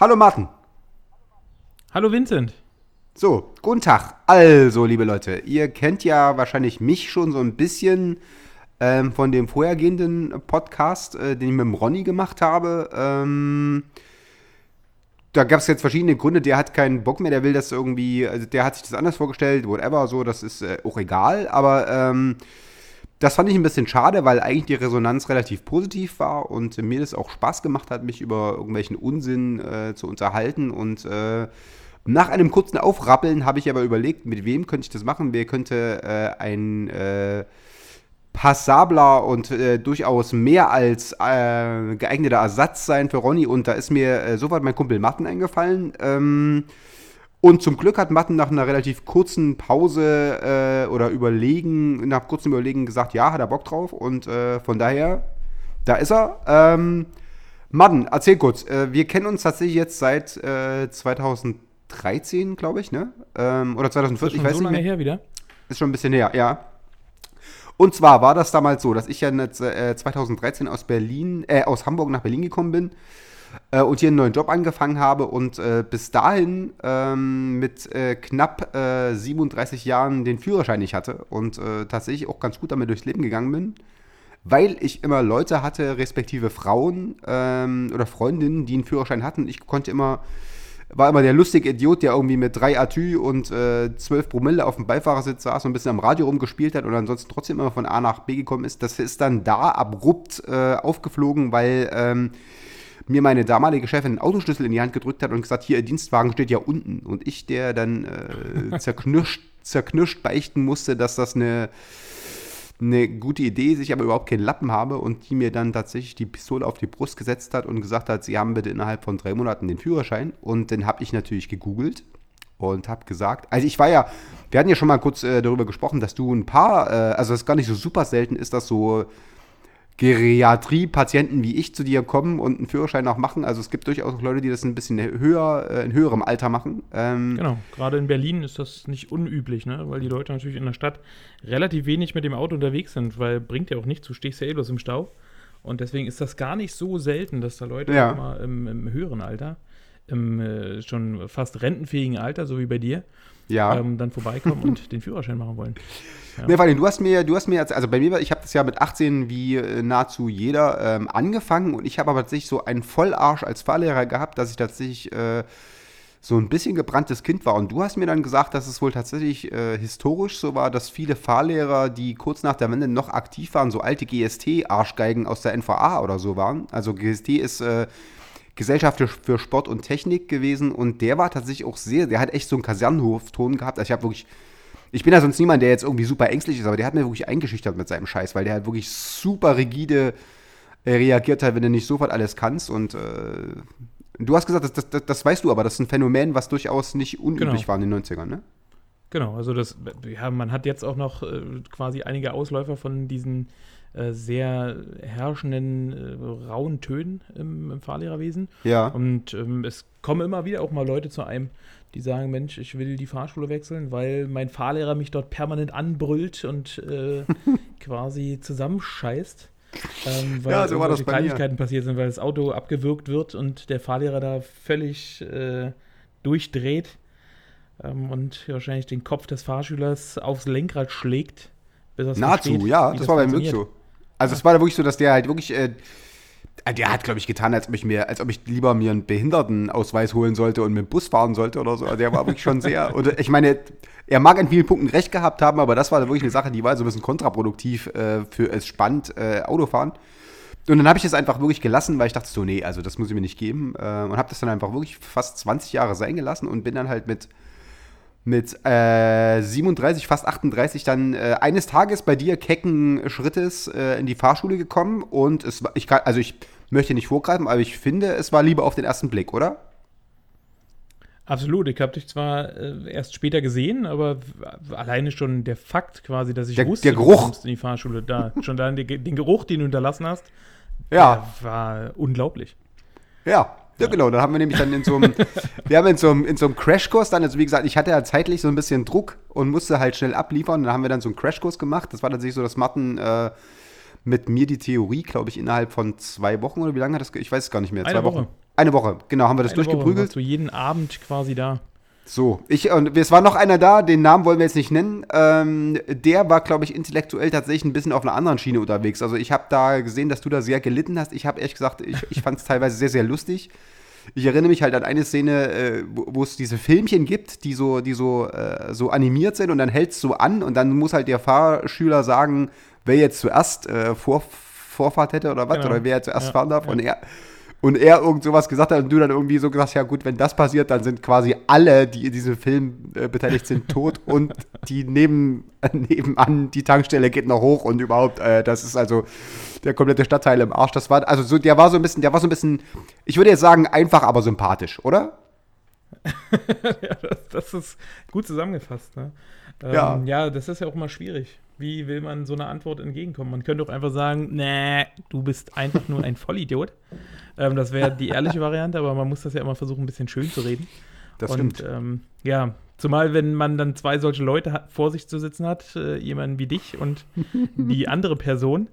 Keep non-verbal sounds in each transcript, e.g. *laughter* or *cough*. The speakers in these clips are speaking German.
Hallo Martin. Hallo Vincent. So, guten Tag. Also, liebe Leute, ihr kennt ja wahrscheinlich mich schon so ein bisschen ähm, von dem vorhergehenden Podcast, äh, den ich mit dem Ronny gemacht habe. Ähm, da gab es jetzt verschiedene Gründe. Der hat keinen Bock mehr, der will das irgendwie, also der hat sich das anders vorgestellt, whatever, so, das ist äh, auch egal. Aber ähm, das fand ich ein bisschen schade, weil eigentlich die Resonanz relativ positiv war und mir das auch Spaß gemacht hat, mich über irgendwelchen Unsinn äh, zu unterhalten. Und äh, nach einem kurzen Aufrappeln habe ich aber überlegt, mit wem könnte ich das machen? Wer könnte äh, ein äh, passabler und äh, durchaus mehr als äh, geeigneter Ersatz sein für Ronny. Und da ist mir sofort mein Kumpel Matten eingefallen. Ähm, und zum Glück hat Matten nach einer relativ kurzen Pause äh, oder Überlegen, nach kurzem Überlegen gesagt, ja, hat er Bock drauf. Und äh, von daher, da ist er. Ähm, Matten, erzähl kurz. Äh, wir kennen uns tatsächlich jetzt seit 2013, glaube ich, ne? Ähm, oder 2014, ich weiß so nicht mehr. her wieder? Ist schon ein bisschen her, ja. Und zwar war das damals so, dass ich ja 2013 aus Berlin, äh, aus Hamburg nach Berlin gekommen bin äh, und hier einen neuen Job angefangen habe und äh, bis dahin ähm, mit äh, knapp 37 äh, Jahren den Führerschein nicht hatte und äh, tatsächlich auch ganz gut damit durchs Leben gegangen bin, weil ich immer Leute hatte, respektive Frauen ähm, oder Freundinnen, die einen Führerschein hatten. Ich konnte immer war immer der lustige Idiot, der irgendwie mit drei Atü und äh, 12 Promille auf dem Beifahrersitz saß und ein bisschen am Radio rumgespielt hat und ansonsten trotzdem immer von A nach B gekommen ist. Das ist dann da abrupt äh, aufgeflogen, weil ähm, mir meine damalige Chefin einen Autoschlüssel in die Hand gedrückt hat und gesagt, hier, Ihr Dienstwagen steht ja unten. Und ich, der dann äh, *laughs* zerknirscht, zerknirscht beichten musste, dass das eine, eine gute Idee ist, ich aber überhaupt keinen Lappen habe und die mir dann tatsächlich die Pistole auf die Brust gesetzt hat und gesagt hat, Sie haben bitte innerhalb von drei Monaten den Führerschein. Und dann habe ich natürlich gegoogelt und habe gesagt, also ich war ja, wir hatten ja schon mal kurz äh, darüber gesprochen, dass du ein paar, äh, also es gar nicht so super selten ist, dass so Geriatrie-Patienten wie ich zu dir kommen und einen Führerschein auch machen. Also es gibt durchaus auch Leute, die das ein bisschen höher, äh, in höherem Alter machen. Ähm genau, gerade in Berlin ist das nicht unüblich, ne? weil die Leute natürlich in der Stadt relativ wenig mit dem Auto unterwegs sind, weil bringt ja auch nichts, du stehst ja eh bloß im Stau. Und deswegen ist das gar nicht so selten, dass da Leute ja. mal im, im, höheren Alter, im äh, schon fast rentenfähigen Alter, so wie bei dir, ja. ähm, dann vorbeikommen und den Führerschein machen wollen. *laughs* Ja. Nee, weil du hast mir, du hast mir jetzt, also bei mir, ich habe das ja mit 18 wie äh, nahezu jeder ähm, angefangen und ich habe aber tatsächlich so einen Vollarsch als Fahrlehrer gehabt, dass ich tatsächlich äh, so ein bisschen gebranntes Kind war. Und du hast mir dann gesagt, dass es wohl tatsächlich äh, historisch so war, dass viele Fahrlehrer, die kurz nach der Wende noch aktiv waren, so alte GST-Arschgeigen aus der NVA oder so waren. Also GST ist äh, Gesellschaft für Sport und Technik gewesen und der war tatsächlich auch sehr, der hat echt so einen Kasernenhofton gehabt. Also ich habe wirklich, ich bin ja sonst niemand, der jetzt irgendwie super ängstlich ist, aber der hat mir wirklich eingeschüchtert mit seinem Scheiß, weil der halt wirklich super rigide äh, reagiert hat, wenn du nicht sofort alles kannst und äh, du hast gesagt, das, das, das, weißt du, aber das ist ein Phänomen, was durchaus nicht unüblich genau. war in den 90ern, ne? Genau, also das, ja, man hat jetzt auch noch äh, quasi einige Ausläufer von diesen äh, sehr herrschenden, äh, rauen Tönen im, im, Fahrlehrerwesen. Ja. Und ähm, es kommen immer wieder auch mal Leute zu einem, die sagen, Mensch, ich will die Fahrschule wechseln, weil mein Fahrlehrer mich dort permanent anbrüllt und äh, *laughs* quasi zusammenscheißt. Ähm, weil ja, so war das Kleinigkeiten passiert sind, weil das Auto abgewürgt wird und der Fahrlehrer da völlig äh, durchdreht ähm, und wahrscheinlich den Kopf des Fahrschülers aufs Lenkrad schlägt. Nahezu, versteht, ja, das, das war bei mir so. Also es war da wirklich so, dass der halt wirklich, äh, der hat, glaube ich, getan, als ob ich mir, als ob ich lieber mir einen Behindertenausweis holen sollte und mit dem Bus fahren sollte oder so. Also der war wirklich schon sehr. *laughs* Oder ich meine, er mag an vielen Punkten recht gehabt haben, aber das war wirklich eine Sache, die war so ein bisschen kontraproduktiv äh, für es spannend äh, Autofahren. Und dann habe ich es einfach wirklich gelassen, weil ich dachte so, nee, also das muss ich mir nicht geben. Äh, und habe das dann einfach wirklich fast 20 Jahre sein gelassen und bin dann halt mit mit äh, 37, fast 38 dann äh, eines Tages bei dir kecken Schrittes äh, in die Fahrschule gekommen und es ich kann, also ich Möchte nicht vorgreifen, aber ich finde, es war lieber auf den ersten Blick, oder? Absolut. Ich habe dich zwar äh, erst später gesehen, aber alleine schon der Fakt quasi, dass ich Der- wusste, der Geruch. du kommst in die Fahrschule, da schon da den, Geruch, den du hinterlassen hast, Ja, war unglaublich. ja. Ja, genau. Dann haben wir nämlich dann in so einem, *laughs* wir haben in so einem, in so einem Crashkurs dann, also wie gesagt, ich hatte ja zeitlich so ein bisschen Druck und musste halt schnell abliefern. Dann haben wir dann so einen Crashkurs gemacht. Das war tatsächlich so, dass Martin äh, mit mir die Theorie, glaube ich, innerhalb von zwei Wochen oder wie lange hat das, ich weiß es gar nicht mehr. Eine zwei Woche. Wochen. Eine Woche, genau, haben wir das Eine Woche durchgeprügelt. warst du jeden Abend quasi da. So, ich, und es war noch einer da, den Namen wollen wir jetzt nicht nennen. Ähm, der war, glaube ich, intellektuell tatsächlich ein bisschen auf einer anderen Schiene unterwegs. Also ich habe da gesehen, dass du da sehr gelitten hast. Ich habe ehrlich gesagt, ich, ich fand es teilweise sehr, sehr lustig. Ich erinnere mich halt an eine Szene, äh, wo es diese Filmchen gibt, die so, die so, äh, so animiert sind und dann hältst du an und dann muss halt der Fahrschüler sagen, wer jetzt zuerst äh, Vor Vorfahrt hätte oder was, Genau. oder wer zuerst Ja, fahren darf. ja. Und er, und er irgend sowas gesagt hat und du dann irgendwie so gesagt, ja gut, wenn das passiert, dann sind quasi alle, die in diesem Film äh, beteiligt sind, tot *laughs* und die neben, nebenan, die Tankstelle geht noch hoch und überhaupt, äh, das ist also der komplette Stadtteil im Arsch. Das war, also so, der war so ein bisschen, der war so ein bisschen, ich würde jetzt sagen, einfach, aber sympathisch, oder? *laughs* ja, das, das ist gut zusammengefasst. Ne? Ähm, Ja. ja, das ist ja auch immer schwierig. Wie will man so einer Antwort entgegenkommen? Man könnte auch einfach sagen, nee, du bist einfach nur ein Vollidiot. Ähm, das wäre die ehrliche Variante, aber man muss das ja immer versuchen, ein bisschen schön zu reden. Das Und stimmt. ähm, ja, zumal wenn man dann zwei solche Leute hat, vor sich zu sitzen hat, äh, jemanden wie dich und *laughs* die andere Person.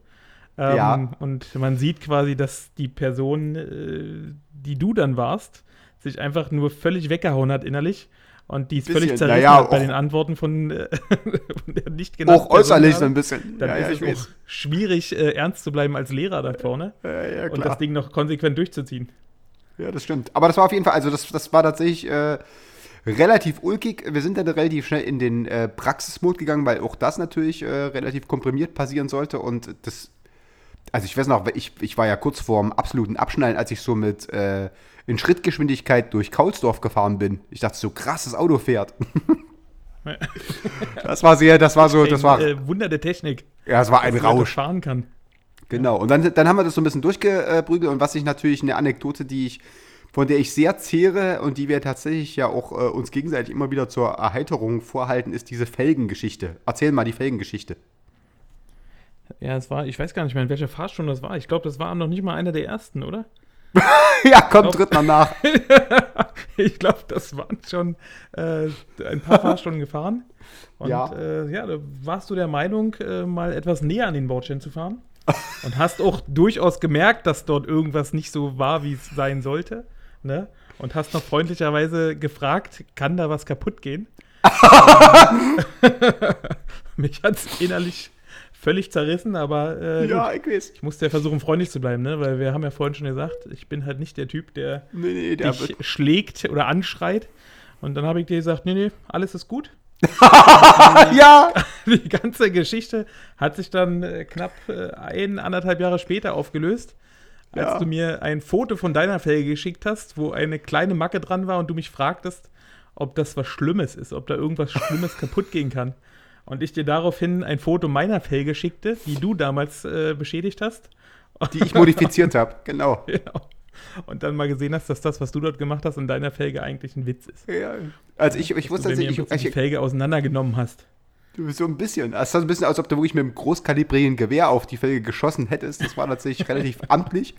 Ähm, Ja. Und man sieht quasi, dass die Person, äh, die du dann warst, sich einfach nur völlig weggehauen hat innerlich. Und die ist völlig Bisschen, zerrissen naja, hat bei den Antworten von, äh, *laughs* von der nicht genannten Auch äußerlich so ein bisschen. Dann ja, ja, ist ich es auch schwierig, äh, ernst zu bleiben als Lehrer da vorne Ja, ja, und klar. das Ding noch konsequent durchzuziehen. Ja, das stimmt. Aber das war auf jeden Fall, also das, das war tatsächlich äh, relativ ulkig. Wir sind dann relativ schnell in den äh, Praxismod gegangen, weil auch das natürlich äh, relativ komprimiert passieren sollte. Und das, also ich weiß noch, ich, ich war ja kurz vorm absoluten Abschnallen, als ich so mit äh, in Schrittgeschwindigkeit durch Kaulsdorf gefahren bin. Ich dachte so, krass, das Auto fährt. *laughs* das war sehr, das war so, das war, Ein, äh, Wunder der Technik. ja, es war ein Rausch. fahren kann. Genau. Und dann, dann haben wir das so ein bisschen durchgeprügelt und was ich natürlich eine Anekdote, die ich, von der ich sehr zehre und die wir tatsächlich ja auch äh, uns gegenseitig immer wieder zur Erheiterung vorhalten, ist diese Felgengeschichte. Erzähl mal die Felgengeschichte. Ja, es war, ich weiß gar nicht mehr, in welcher Fahrstunde das war. Ich glaube, das war noch nicht mal einer der ersten, oder? *laughs* ja, komm, tritt mal nach. *laughs* ich glaube, das waren schon äh, ein paar Fahrstunden gefahren. Und Ja. ja, äh, ja da warst du der Meinung, äh, mal etwas näher an den Bordstein zu fahren. Und hast auch durchaus gemerkt, dass dort irgendwas nicht so war, wie es sein sollte. Ne? Und hast noch freundlicherweise gefragt, kann da was kaputt gehen? *laughs* Mich hat es innerlich völlig zerrissen, aber äh, ja, ich weiß. ich musste ja versuchen, freundlich zu bleiben, ne? weil wir haben ja vorhin schon gesagt, ich bin halt nicht der Typ, der Nee, nee, der dich wird. schlägt oder anschreit. Und dann habe ich dir gesagt, nee, nee, alles ist gut. *laughs* Ja! *laughs* Die ganze Geschichte hat sich dann äh, knapp äh, ein, anderthalb Jahre später aufgelöst, als Ja. du mir ein Foto von deiner Felge geschickt hast, wo eine kleine Macke dran war und du mich fragtest, ob das was Schlimmes ist, ob da irgendwas Schlimmes *laughs* kaputt gehen kann. Und ich dir daraufhin ein Foto meiner Felge schickte, die du damals äh, beschädigt hast. Die ich modifiziert habe, genau. *laughs* Genau. Und dann mal gesehen hast, dass das, was du dort gemacht hast, in deiner Felge eigentlich ein Witz ist. Ja. Also ich, ich Dass wusste du mir im tatsächlich, Prinzip die ich, Felge auseinandergenommen hast. Du bist so ein bisschen. Es ist ein bisschen, als ob du wirklich mit einem großkalibrigen Gewehr auf die Felge geschossen hättest. Das war tatsächlich *laughs* relativ amtlich.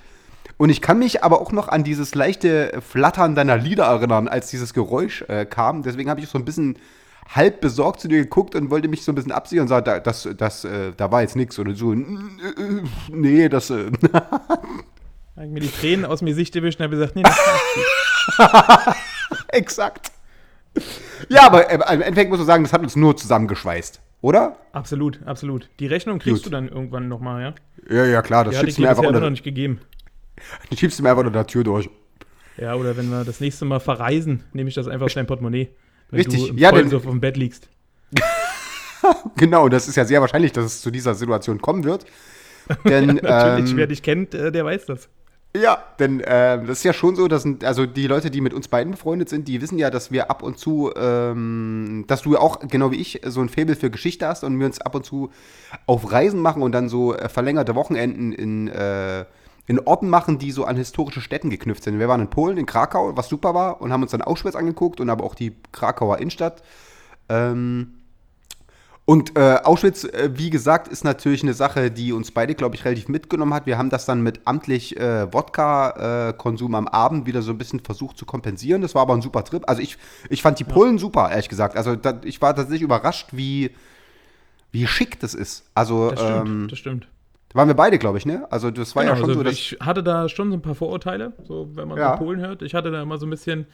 Und ich kann mich aber auch noch an dieses leichte Flattern deiner Lieder erinnern, als dieses Geräusch äh, kam. Deswegen habe ich so ein bisschen halb besorgt zu dir geguckt und wollte mich so ein bisschen absichern und da, das, das, äh, da war jetzt nichts. Oder so, "N- äh, nee, das. Äh, habe ich mir die Tränen aus mir Sicht erwischt und habe gesagt, nee, das gut. *laughs* exakt. Ja, aber äh, im Endeffekt muss man sagen, das hat uns nur zusammengeschweißt, oder? Absolut, absolut. Die Rechnung kriegst Gut. du dann irgendwann nochmal, ja? Ja, ja, klar, das ich schiebst du mir einfach unter, noch nicht gegeben. *laughs* die schiebst du mir einfach unter der Tür durch. Ja, oder wenn wir das nächste Mal verreisen, nehme ich das einfach aus deinem Portemonnaie. Wenn Richtig, du im ja, denn- auf dem Bett liegst. *laughs* Genau, das ist ja sehr wahrscheinlich, dass es zu dieser Situation kommen wird. *laughs* Denn, Natürlich, ähm, wer dich kennt, äh, der weiß das. ja, denn äh, das ist ja schon so, dass also die Leute, die mit uns beiden befreundet sind, die wissen ja, dass wir ab und zu, ähm, dass du ja auch, genau wie ich, so ein Faible für Geschichte hast und wir uns ab und zu auf Reisen machen und dann so äh, verlängerte Wochenenden in, äh, in Orten machen, die so an historische Städten geknüpft sind. Wir waren in Polen, in Krakau, was super war, und haben uns dann Auschwitz angeguckt und aber auch die Krakauer Innenstadt. Ähm, und äh, Auschwitz, äh, wie gesagt, ist natürlich eine Sache, die uns beide, glaube ich, relativ mitgenommen hat. Wir haben das dann mit amtlich äh, Wodka-Konsum am Abend wieder so ein bisschen versucht zu kompensieren. Das war aber ein super Trip. Also ich, ich fand die Polen super, ehrlich gesagt. Also da, ich war tatsächlich überrascht, wie, wie schick das ist. Also Das stimmt, ähm, das stimmt. Waren wir beide, glaube ich, ne? Also das war ja Genau, schon also so, ich hatte da schon so ein paar Vorurteile, so wenn man Ja. so Polen hört. Ich hatte da immer so ein bisschen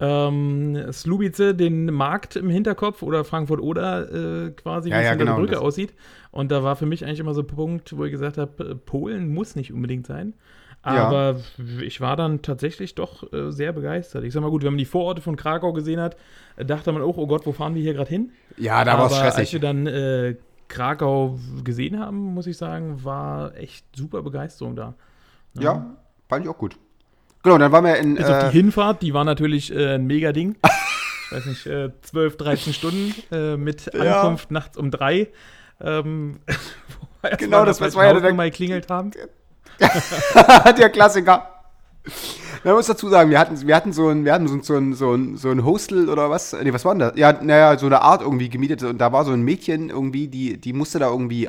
ähm, Slubice, den Markt im Hinterkopf oder Frankfurt oder äh, quasi, Ja, wie es ja, hinter genau, der Brücke aussieht. Und da war für mich eigentlich immer so ein Punkt, wo ich gesagt habe, äh, Polen muss nicht unbedingt sein. Aber ich war dann tatsächlich doch äh, sehr begeistert. Ich sag mal gut, wenn man die Vororte von Krakau gesehen hat, dachte man auch, oh Gott, wo fahren wir hier gerade hin? ja, da war es Aber als wir stressig. dann äh, Krakau gesehen haben, muss ich sagen, war echt super Begeisterung da. Ja, fand ich auch gut. Genau, dann waren wir in. Bis auf Äh, die Hinfahrt, die war natürlich äh, ein mega Ding. ich weiß nicht, äh, 12, 13 Stunden äh, mit Ja. Ankunft nachts um drei. Ähm, *laughs* Genau, das- war *laughs* ja der- Hausnummer geklingelt haben. der Klassiker. *laughs* Man muss dazu sagen, wir hatten, wir hatten so ein, wir hatten so ein, so ein, so ein, so ein Hostel oder was? Nee, was war denn das? Ja, naja, so eine Art irgendwie gemietet. Und da war so ein Mädchen irgendwie, die, die musste da irgendwie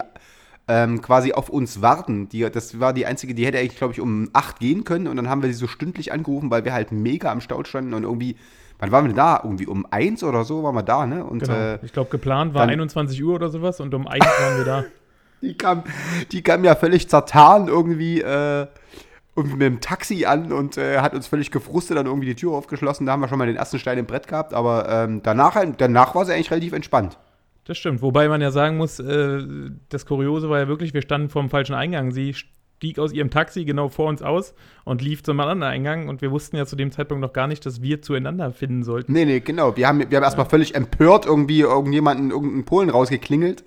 ähm, quasi auf uns warten. Die, das war die einzige, die hätte eigentlich, glaube ich, um 8 gehen können. Und dann haben wir sie so stündlich angerufen, weil wir halt mega am Stau standen und irgendwie, wann waren wir denn da? Irgendwie um 1 oder so waren wir da, ne? Und Genau. äh, ich glaube, geplant war dann- 21 Uhr oder sowas und um 1 waren wir da. *laughs* Die kam, die kam ja völlig zertan irgendwie, äh, irgendwie mit dem Taxi an und äh, hat uns völlig gefrustet dann irgendwie die Tür aufgeschlossen. Da haben wir schon mal den ersten Stein im Brett gehabt, aber ähm, danach, danach war sie eigentlich relativ entspannt. Das stimmt. Wobei man ja sagen muss, äh, das Kuriose war ja wirklich, wir standen vor dem falschen Eingang. Sie stieg aus ihrem Taxi genau vor uns aus und lief zum anderen Eingang und wir wussten ja zu dem Zeitpunkt noch gar nicht, dass wir zueinander finden sollten. Nee, nee, genau. Wir haben, wir haben erstmal völlig empört irgendwie irgendjemanden, irgendeinen Polen rausgeklingelt.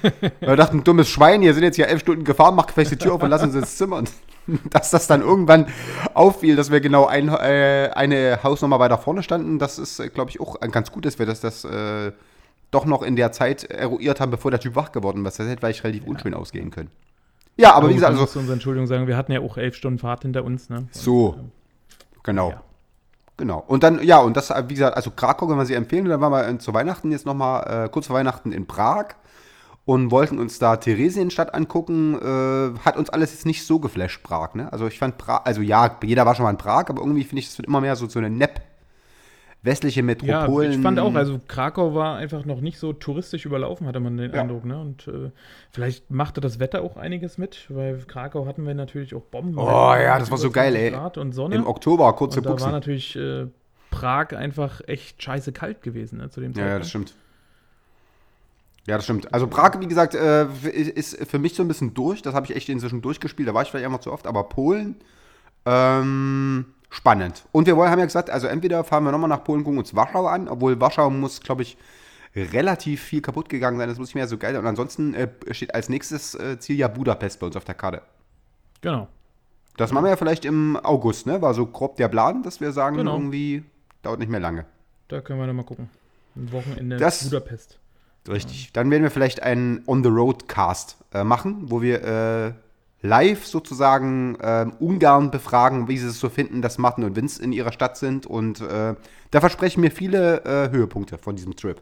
*laughs* wir dachten, dummes Schwein, hier sind jetzt ja elf Stunden gefahren, macht vielleicht die Tür auf und lass uns ins Zimmer. Und *laughs* dass das dann irgendwann auffiel, dass wir genau ein, äh, eine Hausnummer weiter vorne standen, das ist, glaube ich, auch ganz gut, dass wir das, das äh, doch noch in der Zeit eruiert haben, bevor der Typ wach geworden ist. Das hätte vielleicht relativ unschön ausgehen können. Ja, aber wie gut, gesagt, man also muss zu unserer Entschuldigung sagen, wir hatten ja auch elf Stunden Fahrt hinter uns. Ne? so, genau. ja. Genau. Und dann, ja, und das, wie gesagt, also Krakau können wir sie empfehlen. Und dann waren wir äh, zu Weihnachten jetzt nochmal, äh, kurz vor Weihnachten in Prag und wollten uns da Theresienstadt angucken. Äh, hat uns alles jetzt nicht so geflasht, Prag, ne? Also ich fand Prag, also ja, jeder war schon mal in Prag, aber irgendwie finde ich, es wird immer mehr so, so eine Nepp westliche Ja, Metropolen. ich fand auch, also Krakau war einfach noch nicht so touristisch überlaufen, hatte man den Ja. Eindruck. Ne? Und äh, vielleicht machte das Wetter auch einiges mit, weil Krakau hatten wir natürlich auch Bomben. Oh ja, das war so geil, ey. Grad und Sonne. Im Oktober, kurze und da war Buchsen. natürlich äh, Prag einfach echt scheiße kalt gewesen ne, zu dem Ja, Zeitpunkt. ja, das stimmt. Ja, das stimmt. Also Prag, wie gesagt, äh, ist für mich so ein bisschen durch. Das habe ich echt inzwischen durchgespielt. Da war ich vielleicht einfach zu oft. Aber Polen, ähm, spannend. Und wir wollen, haben ja gesagt, also entweder fahren wir nochmal nach Polen, gucken uns Warschau an. Obwohl Warschau muss, glaube ich, relativ viel kaputt gegangen sein. Das muss ich mir so geil. Und ansonsten äh, steht als nächstes äh, Ziel ja Budapest bei uns auf der Karte. Genau. Das machen wir ja vielleicht im August, ne? War so grob der Plan, dass wir sagen, Genau. irgendwie dauert nicht mehr lange. Da können wir nochmal gucken. Ein Wochenende Das- Budapest. Richtig. Dann werden wir vielleicht einen On-the-Road-Cast äh, machen, wo wir äh, live sozusagen äh, Ungarn befragen, wie sie es so finden, dass Martin und Vince in ihrer Stadt sind. Und äh, da versprechen mir viele äh, Höhepunkte von diesem Trip.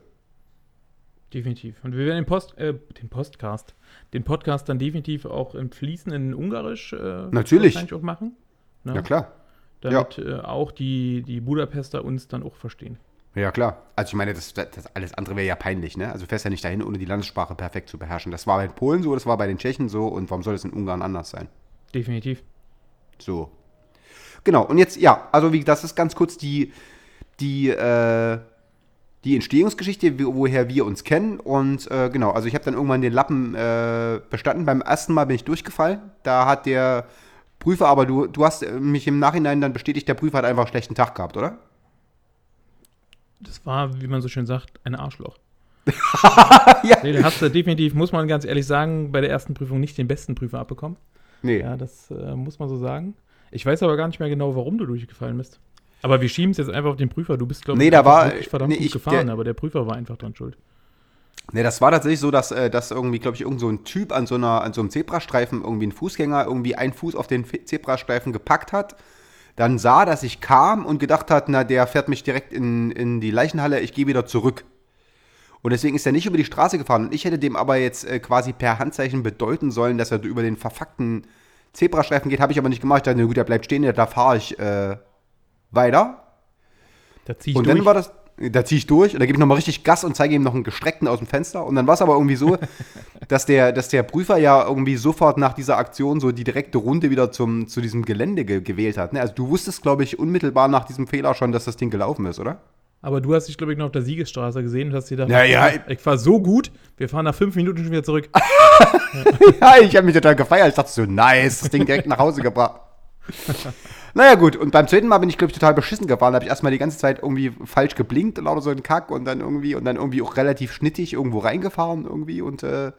Definitiv. Und wir werden den Post, äh, den Postcast, den Podcast dann definitiv auch im fließenden Ungarisch äh, Natürlich. auch machen. Ne? Ja, klar. Damit äh, auch die, die Budapester uns dann auch verstehen. Ja, klar. Also ich meine, das, das alles andere wäre ja peinlich, ne? Also du fährst ja nicht dahin, ohne die Landessprache perfekt zu beherrschen. Das war bei den Polen so, das war bei den Tschechen so und warum soll es in Ungarn anders sein? Definitiv. So. Genau, und jetzt, ja, also wie das ist ganz kurz die, die, äh, die Entstehungsgeschichte, woher wir uns kennen. Und äh, genau, also ich habe dann irgendwann den Lappen äh, bestanden. Beim ersten Mal bin ich durchgefallen. Da hat der Prüfer, aber du, du hast mich im Nachhinein dann bestätigt, der Prüfer hat einfach einen schlechten Tag gehabt, oder? Das war, wie man so schön sagt, ein Arschloch. *laughs* Ja. Nee, da hast du definitiv, muss man ganz ehrlich sagen, bei der ersten Prüfung nicht den besten Prüfer abbekommen. Nee. Ja, das äh, muss man so sagen. Ich weiß aber gar nicht mehr genau, warum du durchgefallen bist. Aber wir schieben es jetzt einfach auf den Prüfer. Du bist, glaube Nee, ich, da einfach war- wirklich verdammt nee, gut ich- gefahren, der- aber der Prüfer war einfach dran schuld. Ne, das war tatsächlich so, dass, äh, dass irgendwie, glaube ich, irgend so ein Typ an so, einer, an so einem Zebrastreifen, irgendwie ein Fußgänger, irgendwie einen Fuß auf den Fe- Zebrastreifen gepackt hat, dann sah, dass ich kam und gedacht hat, na, der fährt mich direkt in, in die Leichenhalle, ich gehe wieder zurück. Und deswegen ist er nicht über die Straße gefahren. Und ich hätte dem aber jetzt äh, quasi per Handzeichen bedeuten sollen, dass er über den verfuckten Zebrastreifen geht. Habe ich aber nicht gemacht. Ich dachte, na gut, er bleibt stehen, da fahre ich äh, weiter. Da zieh ich Und durch. dann war das, da ziehe ich durch und da gebe ich nochmal richtig Gas und zeige ihm noch einen gestreckten aus dem Fenster. Und dann war es aber irgendwie so, *laughs* dass der, dass der Prüfer ja irgendwie sofort nach dieser Aktion so die direkte Runde wieder zum, zu diesem Gelände ge gewählt hat. Ne? Also du wusstest, glaube ich, unmittelbar nach diesem Fehler schon, dass das Ding gelaufen ist, oder? Aber du hast dich, glaube ich, noch auf der Siegesstraße gesehen und hast dir gedacht, Ja, ja. ich fahr so gut, wir fahren nach fünf Minuten schon wieder zurück. *laughs* ja, ich habe mich total gefeiert. Ich dachte so, nice, das Ding direkt nach Hause gebracht. *laughs* Naja, gut, und beim zweiten Mal bin ich, glaube ich, total beschissen gefahren. Da habe ich erstmal die ganze Zeit irgendwie falsch geblinkt und lauter so ein Kack und dann irgendwie und dann irgendwie auch relativ schnittig irgendwo reingefahren irgendwie und äh,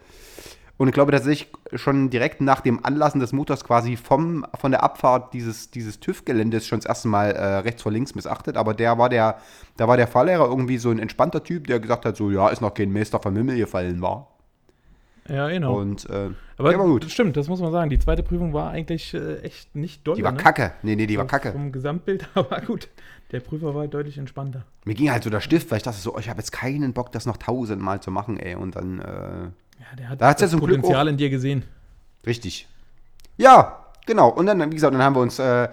und ich glaube tatsächlich schon direkt nach dem Anlassen des Motors quasi vom, von der Abfahrt dieses, dieses TÜV-Geländes schon das erste Mal äh, rechts vor links missachtet. Aber der war der, da war der Fahrlehrer irgendwie so ein entspannter Typ, der gesagt hat, so, ja, ist noch kein Meister vom Himmel gefallen war. Ja, genau. Und äh, Aber der war gut. das stimmt, das muss man sagen. Die zweite Prüfung war eigentlich äh, echt nicht doll. Die war ne? kacke. Nee, nee, die war kacke. Vom Gesamtbild, *laughs* aber gut. Der Prüfer war deutlich entspannter. Mir ging halt so der Stift, weil ich dachte so, oh, ich habe jetzt keinen Bock, das noch tausendmal zu machen, ey. Und dann, äh, Ja, der hat Da ja das zum Glück Potenzial in dir gesehen. richtig. Ja, genau. Und dann, wie gesagt, dann haben wir uns äh,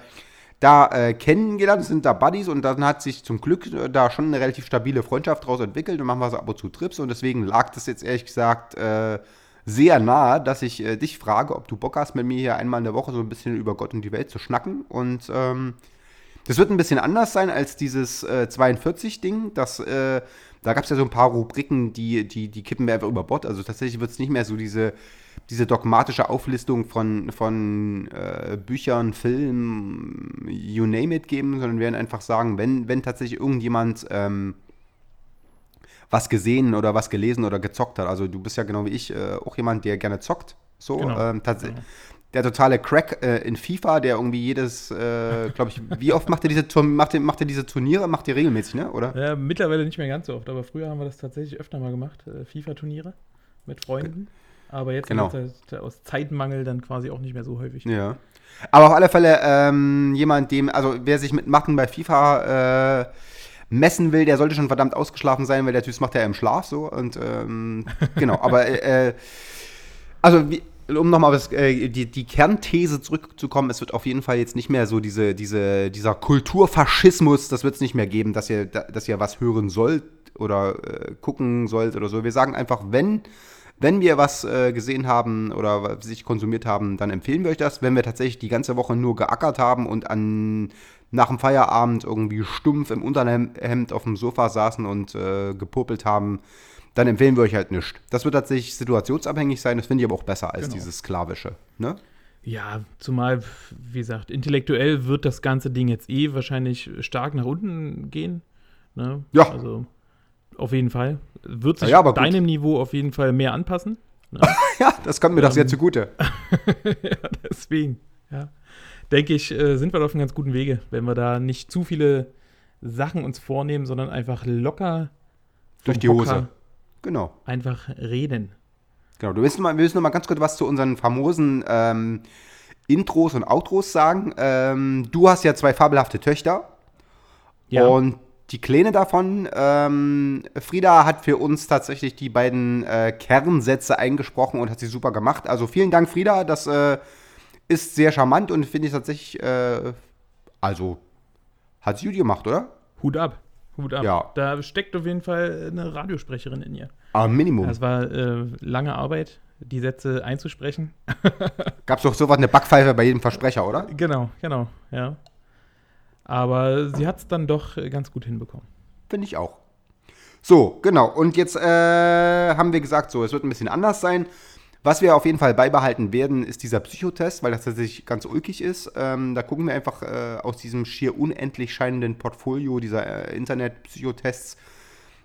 da äh, kennengelernt, sind da Buddies und dann hat sich zum Glück äh, da schon eine relativ stabile Freundschaft draus entwickelt und machen wir so ab und zu Trips und deswegen lag das jetzt ehrlich gesagt äh, sehr nahe, dass ich äh, dich frage, ob du Bock hast, mit mir hier einmal in der Woche so ein bisschen über Gott und die Welt zu schnacken und ähm, Das wird ein bisschen anders sein als dieses äh, 42-Ding. Das, äh, da gab es ja so ein paar Rubriken, die, die, die kippen wir einfach über Bord. Also tatsächlich wird es nicht mehr so diese, diese dogmatische Auflistung von, von äh, Büchern, Filmen, you name it geben, sondern wir werden einfach sagen, wenn, wenn tatsächlich irgendjemand ähm, was gesehen oder was gelesen oder gezockt hat. Also du bist ja genau wie ich äh, auch jemand, der gerne zockt. So, Genau, ähm, genau. Der totale Crack äh, in FIFA, der irgendwie jedes, äh, glaube ich, wie oft macht er diese Turn macht er, macht er diese Turniere? Macht er regelmäßig, ne? Oder? Ja, mittlerweile nicht mehr ganz so oft, aber früher haben wir das tatsächlich öfter mal gemacht, äh, FIFA-Turniere mit Freunden. Aber jetzt Genau. halt aus Zeitmangel dann quasi auch nicht mehr so häufig. Ja. Aber auf alle Fälle ähm, jemand, dem, also wer sich mit Machen bei FIFA äh, messen will, der sollte schon verdammt ausgeschlafen sein, weil der Typ macht ja im Schlaf so. Und ähm, genau, aber äh, also wie, um nochmal äh, die, die Kernthese zurückzukommen, es wird auf jeden Fall jetzt nicht mehr so diese, diese, dieser Kulturfaschismus, das wird es nicht mehr geben, dass ihr, dass ihr was hören sollt oder äh, gucken sollt oder so. Wir sagen einfach, wenn, wenn wir was äh, gesehen haben oder sich konsumiert haben, dann empfehlen wir euch das. Wenn wir tatsächlich die ganze Woche nur geackert haben und an nach dem Feierabend irgendwie stumpf im Unterhemd auf dem Sofa saßen und äh, gepopelt haben, dann empfehlen wir euch halt nichts. Das wird tatsächlich situationsabhängig sein, das finde ich aber auch besser als Genau. dieses Sklavische. Ne? Ja, zumal, wie gesagt, intellektuell wird das ganze Ding jetzt eh wahrscheinlich stark nach unten gehen. Ne? Ja. Also auf jeden Fall. Wird sich Ja, deinem Niveau auf jeden Fall mehr anpassen. Ne? *laughs* Ja, das kommt mir doch sehr zugute. *laughs* ja, deswegen, ja. Denke ich, äh, sind wir auf einem ganz guten Wege, wenn wir da nicht zu viele Sachen uns vornehmen, sondern einfach locker Durch die Hose. Hocker Genau. einfach reden. Genau. Du willst noch mal, wir müssen noch mal ganz kurz was zu unseren famosen ähm, Intros und Outros sagen. Ähm, du hast ja zwei fabelhafte Töchter. Ja, Und die Kleine davon, ähm, Frieda hat für uns tatsächlich die beiden äh, Kernsätze eingesprochen und hat sie super gemacht. Also vielen Dank, Frieda. Das äh, ist sehr charmant und finde ich tatsächlich, äh, also hat sie gut gemacht, oder? Hut ab. Hut ab. Ja. Da steckt auf jeden Fall eine Radiosprecherin in ihr. Aber Minimum. Das war äh, lange Arbeit, die Sätze einzusprechen. *laughs* Gab es doch sowas, eine Backpfeife bei jedem Versprecher, oder? Genau, genau, ja. Aber sie hat es dann doch ganz gut hinbekommen. Finde ich auch. So, genau. Und jetzt äh, haben wir gesagt, so, es wird ein bisschen anders sein. Was wir auf jeden Fall beibehalten werden, ist dieser Psychotest, weil das tatsächlich ganz ulkig ist. Ähm, da gucken wir einfach äh, aus diesem schier unendlich scheinenden Portfolio dieser äh, Internet-Psychotests,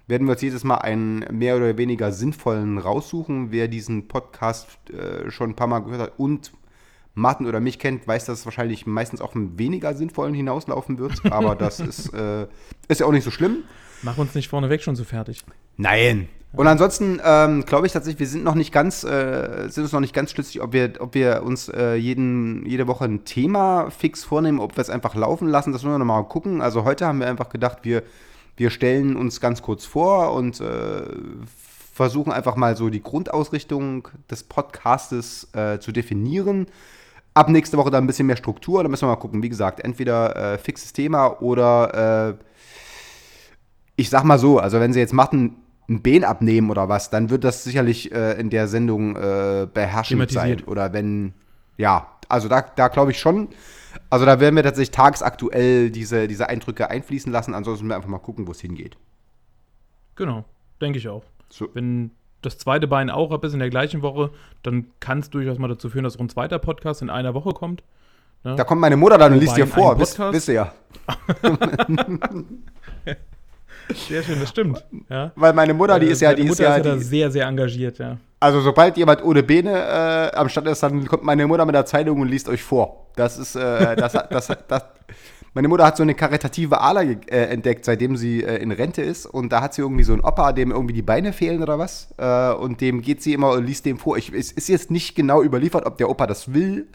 werden wir uns jedes Mal einen mehr oder weniger sinnvollen raussuchen. Wer diesen Podcast äh, schon ein paar Mal gehört hat und Martin oder mich kennt, weiß, dass es wahrscheinlich meistens auf einen weniger sinnvollen hinauslaufen wird. Aber das *laughs* ist, äh, ist ja auch nicht so schlimm. Mach uns nicht vorneweg schon so fertig. Nein. Und ansonsten ähm, glaube ich tatsächlich, wir sind noch nicht ganz, äh, sind uns noch nicht ganz schlüssig, ob wir, ob wir uns äh, jeden, jede Woche ein Thema fix vornehmen, ob wir es einfach laufen lassen. Das müssen wir nochmal gucken. Also heute haben wir einfach gedacht, wir, wir stellen uns ganz kurz vor und äh, versuchen einfach mal so die Grundausrichtung des Podcastes äh, zu definieren. Ab nächste Woche dann ein bisschen mehr Struktur. Da müssen wir mal gucken. Wie gesagt, entweder äh, fixes Thema oder äh, ich sag mal so, also wenn sie jetzt Matten ein Bein abnehmen oder was, dann wird das sicherlich äh, in der Sendung äh, beherrschend sein. Oder wenn, ja, also da, da glaube ich schon. Also da werden wir tatsächlich tagsaktuell diese, diese Eindrücke einfließen lassen. Ansonsten müssen wir einfach mal gucken, wo es hingeht. Genau, denke ich auch. So. Wenn das zweite Bein auch ab ist in der gleichen Woche, dann kann es durchaus mal dazu führen, dass auch ein zweiter Podcast in einer Woche kommt. Ne? Da kommt meine Mutter dann und liest dir vor. wisst ihr ja. *laughs* *laughs* Sehr schön, das stimmt. Ja. Weil meine Mutter, die Äh, ist ja, die ist ja, da die, sehr, sehr engagiert, ja. also sobald jemand ohne Beine äh, am Start ist, dann kommt meine Mutter mit der Zeitung und liest euch vor. Das ist, äh, das, das, das, *laughs* meine Mutter hat so eine karitative ge- äh, entdeckt, seitdem sie äh, in Rente ist. Und da hat sie irgendwie so einen Opa, dem irgendwie die Beine fehlen oder was. Äh, und dem geht sie immer und liest dem vor. Ich, es ist jetzt nicht genau überliefert, ob der Opa das will.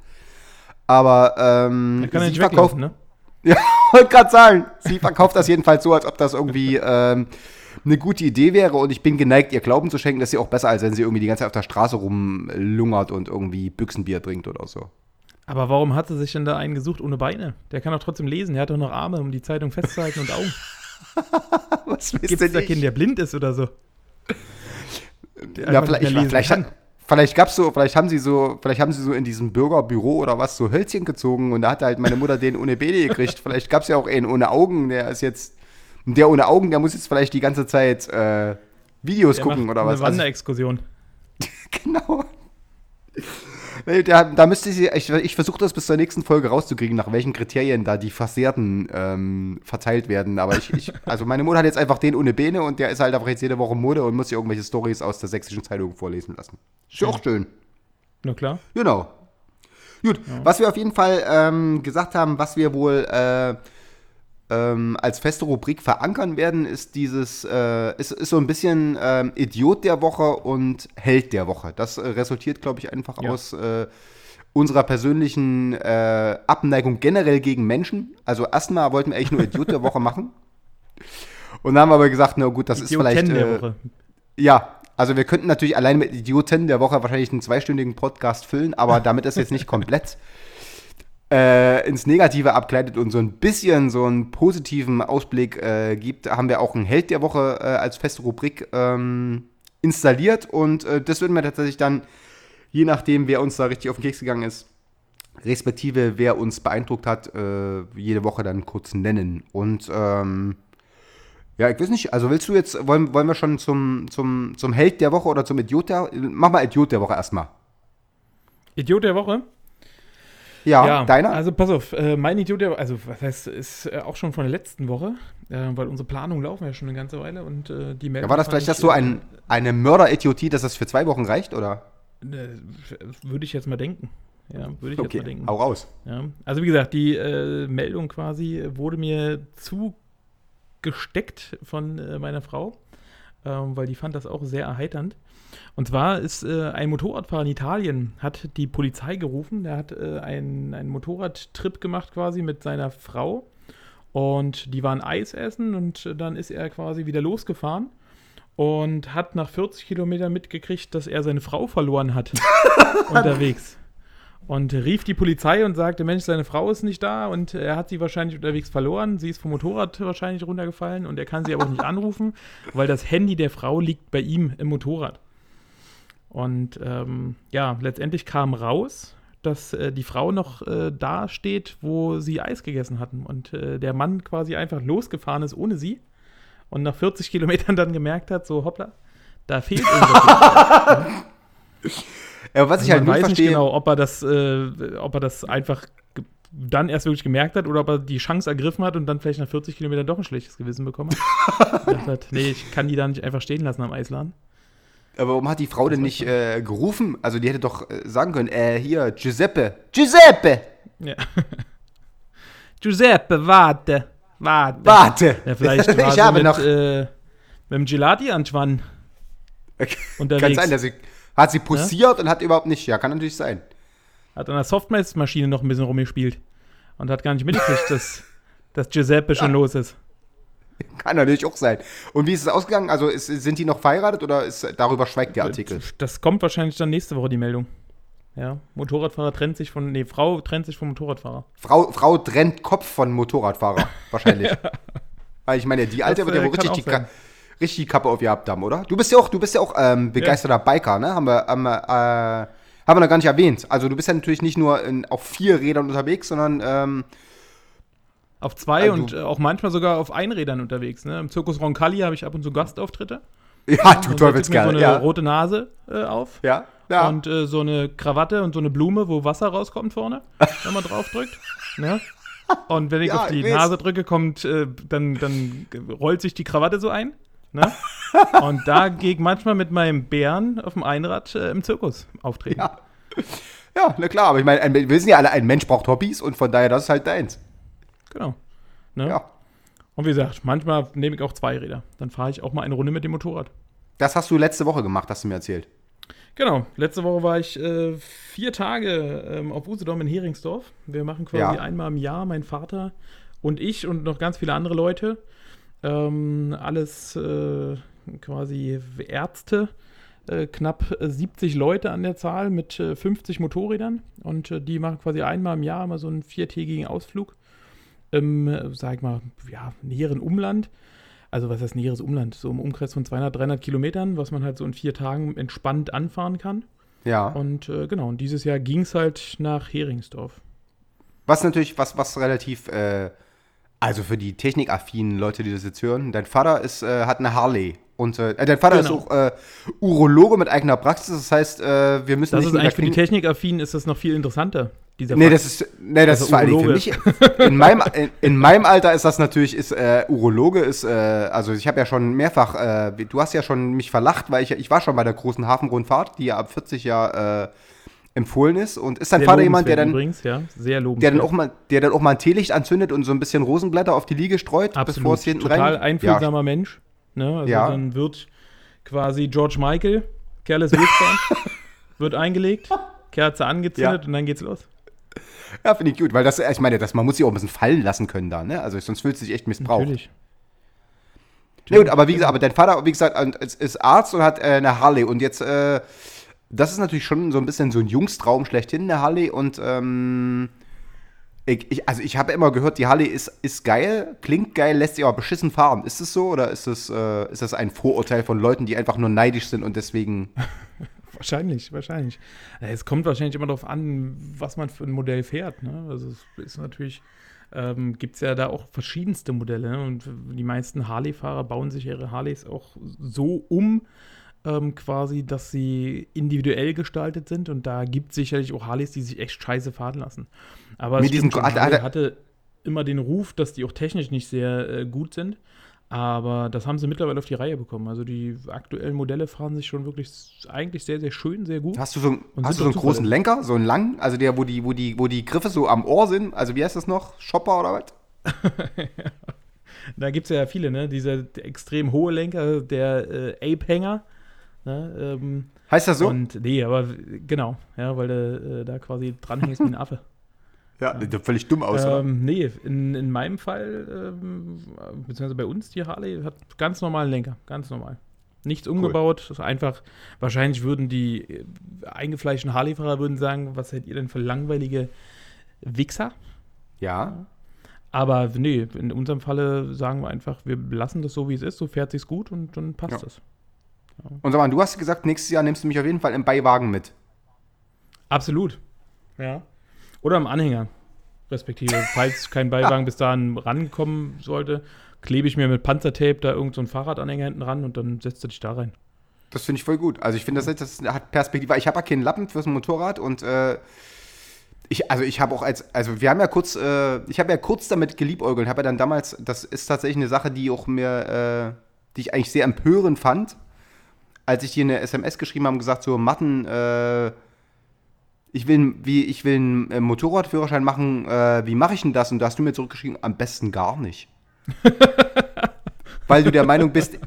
Aber ähm, sie nicht verkauft, ne? *laughs* ja, wollte gerade sagen. Sie verkauft das jedenfalls so, als ob das irgendwie ähm, eine gute Idee wäre. Und ich bin geneigt, ihr Glauben zu schenken, dass sie auch besser, als wenn sie irgendwie die ganze Zeit auf der Straße rumlungert und irgendwie Büchsenbier trinkt oder so. Aber warum hat sie sich denn da einen gesucht ohne Beine? Der kann doch trotzdem lesen. Der hat doch noch Arme, um die Zeitung festzuhalten und Augen. *laughs* Was wisst Gibt es da keinen, der blind ist oder so? Der Ja, einfach vielleicht, lesen vielleicht, hat- vielleicht gab's so, vielleicht haben sie so, vielleicht haben sie so in diesem Bürgerbüro oder was so Hölzchen gezogen und da hat halt meine Mutter den ohne Beine gekriegt. *laughs* vielleicht gab es ja auch einen ohne Augen, der ist jetzt, der ohne Augen, der muss jetzt vielleicht die ganze Zeit äh, Videos Der gucken oder was. Eine Also, Wanderexkursion. *laughs* genau. Da, da müsste sie, ich, ich versuche das bis zur nächsten Folge rauszukriegen, nach welchen Kriterien da die Versehrten ähm, verteilt werden. Aber ich, ich, *laughs* also meine Mutter hat jetzt einfach den ohne Beine und der ist halt einfach jetzt jede Woche Mode und muss sich irgendwelche Stories aus der sächsischen Zeitung vorlesen lassen. Ist ja auch schön. Na klar. Genau. Gut, was wir auf jeden Fall ähm, gesagt haben, was wir wohl äh, ähm, als feste Rubrik verankern werden, ist dieses, äh, ist, ist so ein bisschen ähm, Idiot der Woche und Held der Woche. Das äh, resultiert, glaube ich, einfach Ja. aus äh, unserer persönlichen äh, Abneigung generell gegen Menschen. Also erstmal wollten wir eigentlich nur Idiot der Woche machen. Und dann haben wir aber gesagt, na gut, das ist Idioten vielleicht. der äh, Woche. ja, also wir könnten natürlich alleine mit Idioten der Woche wahrscheinlich einen zweistündigen Podcast füllen, aber damit es jetzt nicht komplett äh, ins Negative abgleitet und so ein bisschen so einen positiven Ausblick äh, gibt, haben wir auch einen Held der Woche äh, als feste Rubrik ähm, installiert und äh, das würden wir tatsächlich dann, je nachdem, wer uns da richtig auf den Keks gegangen ist, respektive wer uns beeindruckt hat, äh, jede Woche dann kurz nennen. Und ähm, ja, ich weiß nicht, also willst du jetzt, wollen, wollen wir schon zum, zum, zum Held der Woche oder zum Idiot der Mach mal Idiot der Woche erstmal. Idiot der Woche? Ja, deiner? Also pass auf, äh, mein Idiot der also was heißt, ist äh, auch schon von der letzten Woche, äh, weil unsere Planungen laufen ja schon eine ganze Weile und äh, die ja, war das vielleicht das so ein, eine Mörder-Idiotie, dass das für zwei Wochen reicht, oder? Äh, würde ich jetzt mal denken. Ja, würde ich jetzt mal denken. hau raus. Ja. Also wie gesagt, die äh, Meldung quasi wurde mir zugesteckt von äh, meiner Frau, ähm, weil die fand das auch sehr erheiternd. Und zwar ist äh, ein Motorradfahrer in Italien, hat die Polizei gerufen, der hat äh, einen, einen Motorradtrip gemacht quasi mit seiner Frau und die waren Eis essen und dann ist er quasi wieder losgefahren und hat nach 40 Kilometern mitgekriegt, dass er seine Frau verloren hat *laughs* unterwegs. Und rief die Polizei und sagte, Mensch, seine Frau ist nicht da und er hat sie wahrscheinlich unterwegs verloren. Sie ist vom Motorrad wahrscheinlich runtergefallen und er kann sie aber auch nicht anrufen, weil das Handy der Frau liegt bei ihm im Motorrad. Und ähm, ja, letztendlich kam raus, dass äh, die Frau noch äh, da steht, wo sie Eis gegessen hatten und äh, der Mann quasi einfach losgefahren ist ohne sie und nach 40 *laughs* Kilometern dann gemerkt hat, so hoppla, da fehlt irgendwas. *laughs* Ja, was ich Also halt man nicht weiß nicht verstehe, genau, ob er das, äh, ob er das einfach dann erst wirklich gemerkt hat oder ob er die Chance ergriffen hat und dann vielleicht nach 40 Kilometern doch ein schlechtes Gewissen bekommen hat. *laughs* Hat, nee, ich kann die da nicht einfach stehen lassen am Eisladen. Aber warum hat die Frau denn nicht äh, gerufen? Also die hätte doch äh, sagen können, äh, hier, Giuseppe, Giuseppe, Ja. *laughs* Giuseppe, warte, warte. warte. Ja, vielleicht *laughs* war ich sie habe mit, noch, äh, mit dem Gelati anschwann. unterwegs. *laughs* Kann sein, dass sie, hat sie posiert und hat überhaupt nicht. Ja, kann natürlich sein. Hat an der Softmax-Maschine noch ein bisschen rumgespielt. Und hat gar nicht mitgekriegt, dass, dass Giuseppe schon los ist. *laughs* Kann natürlich auch sein. Und wie ist es ausgegangen? Also ist, sind die noch verheiratet oder ist, darüber schweigt der Artikel? Das kommt wahrscheinlich dann nächste Woche, die Meldung. Ja, Motorradfahrer trennt sich von, nee, Frau trennt sich vom Motorradfahrer. Frau, Frau trennt Kopf von Motorradfahrer, *laughs* wahrscheinlich. Weil ich meine, die Alte Das, wird ja äh, richtig die, richtig die Kappe auf ihr Abdamm, oder? Du bist ja auch, du bist ja auch ähm, begeisterter Biker, ne? Haben wir, haben wir, äh, haben wir noch gar nicht erwähnt. Also du bist ja natürlich nicht nur in, auf vier Rädern unterwegs, sondern ähm, Auf zwei Also- und äh, auch manchmal sogar auf Einrädern unterwegs. Ne? Im Zirkus Roncalli habe ich ab und zu Gastauftritte. ja, du mir so Teufelskerl. eine ja. rote Nase äh, auf. ja, ja. Und äh, so eine Krawatte und so eine Blume, wo Wasser rauskommt vorne, *laughs* wenn man drauf drückt. Ne? Und wenn ich Ja, auf die ich. Nase drücke, kommt, äh, dann, dann rollt sich die Krawatte so ein. Ne? *laughs* und da gehe ich manchmal mit meinem Bären auf dem Einrad äh, im Zirkus auftreten. Ja. ja, na klar, aber ich meine, ein- wir wissen ja alle, ein Mensch braucht Hobbys und von daher, das ist halt deins. Genau. Ne? Ja. Und wie gesagt, manchmal nehme ich auch zwei Räder. Dann fahre ich auch mal eine Runde mit dem Motorrad. Das hast du letzte Woche gemacht, hast du mir erzählt. Genau, letzte Woche war ich äh, vier Tage ähm, auf Usedom in Heringsdorf. Wir machen quasi Ja. einmal im Jahr, mein Vater und ich und noch ganz viele andere Leute. Ähm, alles äh, quasi Ärzte, äh, knapp äh, 70 Leute an der Zahl mit äh, 50 Motorrädern. Und äh, die machen quasi einmal im Jahr mal so einen viertägigen Ausflug im, äh, sag ich mal, ja, näheren Umland. Also was heißt näheres Umland? So im Umkreis von 200, 300 Kilometern, was man halt so in vier Tagen entspannt anfahren kann. Ja. Und äh, genau, und dieses Jahr ging es halt nach Heringsdorf. Was natürlich, was, was relativ, äh, also für die technikaffinen Leute, die das jetzt hören, dein Vater ist, äh, hat eine Harley. Und äh, dein Vater Genau. ist auch äh, Urologe mit eigener Praxis. Das heißt, äh, wir müssen Das nicht ist eigentlich für die Technikaffinen ist das noch viel interessanter. Dieser Nee, Fakt. das ist, nee, das Also ist vor allem für mich. In meinem, *laughs* in, in meinem Alter ist das natürlich, ist äh, Urologe, ist, äh, also ich habe ja schon mehrfach, äh, du hast ja schon mich verlacht, weil ich, ich war schon bei der großen Hafenrundfahrt, die ja ab 40 Jahr äh, empfohlen ist. Und ist dein Sehr Vater jemand, der dann, Übrigens, ja, sehr der dann auch mal, der dann auch mal ein Teelicht anzündet und so ein bisschen Rosenblätter auf die Liege streut, bevor es hinten Total rein. einfühlsamer Mensch. Ne? Also Ja. dann wird quasi George Michael, Careless Whisper, *laughs* wird eingelegt, Kerze angezündet Ja. und dann geht's los. Ja, finde ich gut, weil das, ich meine, das, man muss sich auch ein bisschen fallen lassen können da, ne? Also sonst fühlt es sich echt missbraucht. Natürlich. Na gut, aber wie gesagt, aber dein Vater, wie gesagt, äh, ist, ist Arzt und hat äh, eine Harley und jetzt, äh, das ist natürlich schon so ein bisschen so ein Jungstraum schlechthin, eine Harley und ähm, ich, ich, also ich habe immer gehört, die Harley ist, ist geil, klingt geil, lässt sich aber beschissen fahren. Ist es so oder ist das, äh, ist das ein Vorurteil von Leuten, die einfach nur neidisch sind und deswegen, Wahrscheinlich, wahrscheinlich. Es kommt wahrscheinlich immer darauf an, was man für ein Modell fährt. Ne? Also es ist natürlich, ähm, gibt es ja da auch verschiedenste Modelle. Ne? Und die meisten Harley-Fahrer bauen sich ihre Harleys auch so um, ähm, quasi, dass sie individuell gestaltet sind. Und da gibt es sicherlich auch Harleys, die sich echt scheiße fahren lassen. Aber Mit es diesem- schon, hatte immer den Ruf, dass die auch technisch nicht sehr äh, gut sind. Aber das haben sie mittlerweile auf die Reihe bekommen. Also die aktuellen Modelle fahren sich schon wirklich eigentlich sehr, sehr schön, sehr gut. hast du so, einen- hast du so einen großen. Lenker, so einen langen, also der, wo die, wo die, wo die Griffe so am Ohr sind, also wie heißt das noch? Shopper oder was? *laughs* Da gibt es ja viele, ne? Dieser extrem hohe Lenker, der äh, Ape-Hänger. Ne? Ähm, Heißt das so? Und nee, aber genau, ja, weil du äh, da quasi dranhängst wie ein Affe. Ja, das sieht völlig dumm aus, ähm, nee, in, in meinem Fall, ähm, beziehungsweise bei uns, die Harley hat ganz normalen Lenker, ganz normal. Nichts umgebaut, ist einfach, wahrscheinlich würden die äh, eingefleischten Harley-Fahrer würden sagen, was seid ihr denn für langweilige Wichser? Ja. Aber nee, in unserem Falle sagen wir einfach, wir lassen das so, wie es ist, so fährt sich's gut und dann passt Ja. es. Und sag mal, du hast gesagt, nächstes Jahr nimmst du mich auf jeden Fall im Beiwagen mit. Absolut. Ja. Oder im Anhänger, respektive. Falls kein Beiwagen bis dahin rankommen sollte, klebe ich mir mit Panzertape da irgendeinen so Fahrradanhänger hinten ran und dann setzt du dich da rein. Das finde ich voll gut. Also ich finde, das, das hat Perspektive. Ich habe ja keinen Lappen fürs Motorrad und äh, ich, also ich habe auch als, also wir haben ja kurz, äh, ich habe ja kurz damit geliebäugelt, habe ja dann damals, das ist tatsächlich eine Sache, die auch mir, äh, die ich eigentlich sehr empörend fand, als ich dir eine SMS geschrieben habe und gesagt so, Matten, äh, ich will, wie, ich will einen äh, Motorradführerschein machen, äh, wie mache ich denn das? Und da hast du mir zurückgeschrieben, am besten gar nicht. Weil du der Meinung bist,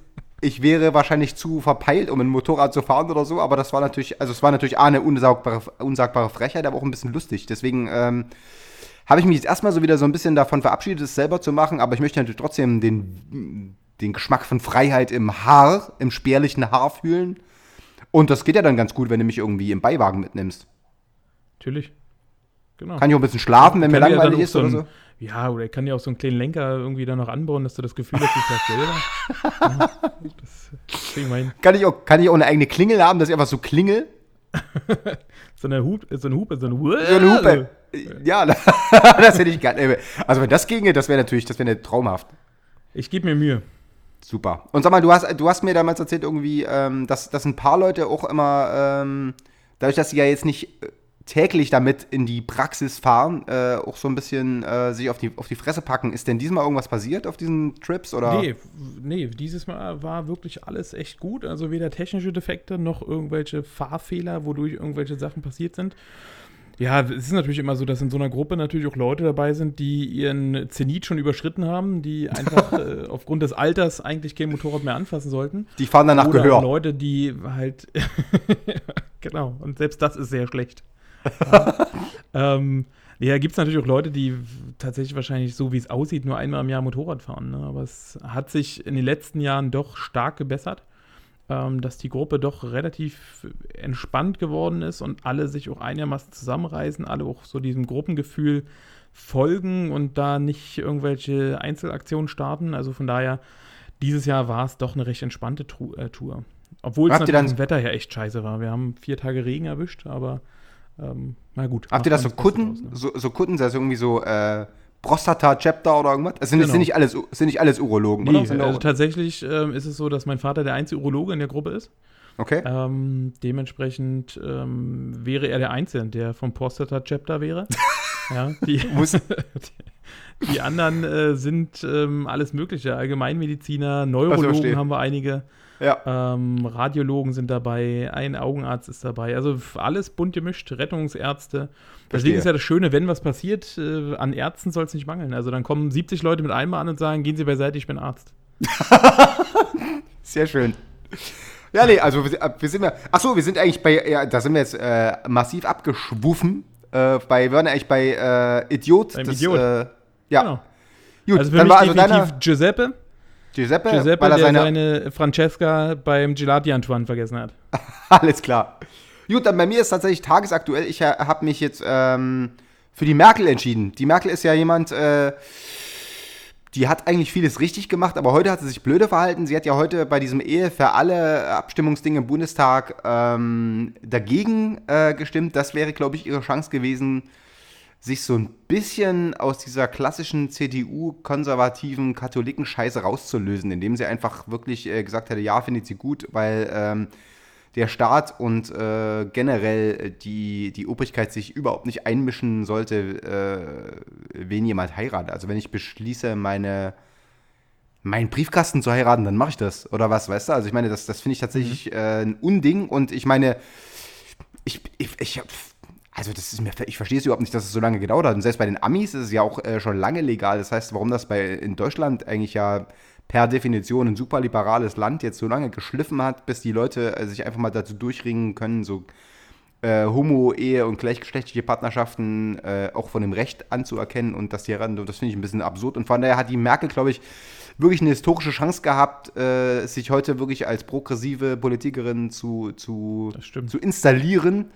ich wäre wahrscheinlich zu verpeilt, um ein Motorrad zu fahren oder so, aber das war natürlich, also es war natürlich A, eine unsagbare, unsagbare Frechheit, aber auch ein bisschen lustig. Deswegen ähm, habe ich mich jetzt erstmal so wieder so ein bisschen davon verabschiedet, es selber zu machen, aber ich möchte natürlich trotzdem den, den Geschmack von Freiheit im Haar, im spärlichen Haar fühlen. Und das geht ja dann ganz gut, wenn du mich irgendwie im Beiwagen mitnimmst. Natürlich. Genau. Kann ich auch ein bisschen schlafen, wenn mir langweilig ist so oder so. Ja, oder er kann ja auch so einen kleinen Lenker irgendwie da noch anbauen, dass du das Gefühl hast, du fährst selber. Ja, *laughs* das, ich mein, Kann ich, auch, kann ich auch eine eigene Klingel haben, dass ich einfach so klingel? *laughs* so eine Hupe, so eine Hupe, so eine Hupe. So eine Hupe. Ja, *laughs* das hätte ich gerne. Also wenn das ginge, das wäre natürlich, das wäre traumhaft. Ich gebe mir Mühe. Super. Und sag mal, du hast, du hast mir damals erzählt irgendwie, ähm, dass, dass ein paar Leute auch immer, ähm, dadurch, dass sie ja jetzt nicht täglich damit in die Praxis fahren, äh, auch so ein bisschen äh, sich auf die, auf die Fresse packen. Ist denn diesmal irgendwas passiert auf diesen Trips? Oder? Nee, nee, dieses Mal war wirklich alles echt gut. Also weder technische Defekte noch irgendwelche Fahrfehler, wodurch irgendwelche Sachen passiert sind. Ja, es ist natürlich immer so, dass in so einer Gruppe natürlich auch Leute dabei sind, die ihren Zenit schon überschritten haben, die einfach *laughs* äh, aufgrund des Alters eigentlich kein Motorrad mehr anfassen sollten. Die fahren dann nach Oder Gehör. Leute, die halt. *laughs* genau, und selbst das ist sehr schlecht. Ja, *laughs* ähm, ja gibt es natürlich auch Leute, die tatsächlich wahrscheinlich so, wie es aussieht, nur einmal im Jahr Motorrad fahren. Ne? Aber es hat sich in den letzten Jahren doch stark gebessert, ähm, dass die Gruppe doch relativ entspannt geworden ist und alle sich auch einigermaßen zusammenreißen, alle auch so diesem Gruppengefühl folgen und da nicht irgendwelche Einzelaktionen starten. Also von daher, dieses Jahr war es doch eine recht entspannte äh, Tour. Obwohl es natürlich dann- das Wetter ja echt scheiße war. Wir haben vier Tage Regen erwischt, aber ähm, na gut. Habt ihr das so Kutten? draus, ne? So, so Kutten, das ist irgendwie so äh, Prostata-Chapter oder irgendwas? Es sind, Genau. sind, nicht alles, es sind nicht alles Urologen, Nee, oder? Also tatsächlich ähm, ist es so, dass mein Vater der einzige Urologe in der Gruppe ist. okay. Ähm, dementsprechend ähm, wäre er der Einzige, der vom Prostata-Chapter wäre. *laughs* ja, die, die, *laughs* die anderen äh, sind ähm, alles Mögliche. Allgemeinmediziner. Neurologen haben wir einige. Ja. Ähm, Radiologen sind dabei, ein Augenarzt ist dabei. Also alles bunt gemischt, Rettungsärzte. Deswegen Verstehe. ist ja das Schöne, wenn was passiert, äh, an Ärzten soll es nicht mangeln. Also dann kommen 70 Leute mit einmal an und sagen, gehen Sie beiseite, ich bin Arzt. *laughs* Sehr schön. Ja, nee, also wir, wir sind ja. Achso, wir sind eigentlich bei. Ja, da sind wir jetzt äh, massiv abgeschwufen. Äh, bei, wir waren eigentlich bei äh, Idiot. Beim das, Idiot. Äh, ja. Genau. Gut, Also für dann mich war also definitiv deiner Giuseppe. Giuseppe, Giuseppe, weil er der seine. seine Francesca beim Gelati Antoine vergessen hat. *laughs* Alles klar. Gut, dann bei mir ist tatsächlich tagesaktuell. Ich habe mich jetzt ähm, für die Merkel entschieden. Die Merkel ist ja jemand, äh, die hat eigentlich vieles richtig gemacht, aber heute hat sie sich blöde verhalten. Sie hat ja heute bei diesem Ehe für alle Abstimmungsdinge im Bundestag ähm, dagegen äh, gestimmt. Das wäre, glaube ich, ihre Chance gewesen, sich so ein bisschen aus dieser klassischen CDU-konservativen Katholiken-Scheiße rauszulösen, indem sie einfach wirklich äh, gesagt hätte, ja, findet sie gut, weil ähm, der Staat und äh, generell die, die Obrigkeit sich überhaupt nicht einmischen sollte, äh, wen jemand heiratet. Also wenn ich beschließe, meine meinen Briefkasten zu heiraten, dann mache ich das. Oder was, weißt du? Also ich meine, das, das finde ich tatsächlich äh, ein Unding und ich meine, ich, ich, ich hab- also das ist mir, ich verstehe es überhaupt nicht, dass es so lange gedauert hat. Und selbst bei den Amis ist es ja auch äh, schon lange legal. Das heißt, warum das bei in Deutschland eigentlich ja per Definition ein super liberales Land jetzt so lange geschliffen hat, bis die Leute äh, sich einfach mal dazu durchringen können, so äh, Homo-Ehe und gleichgeschlechtliche Partnerschaften äh, auch von dem Recht anzuerkennen und dass die heran, das finde ich ein bisschen absurd. Und von daher hat die Merkel, glaube ich, wirklich eine historische Chance gehabt, äh, sich heute wirklich als progressive Politikerin zu, zu, zu installieren.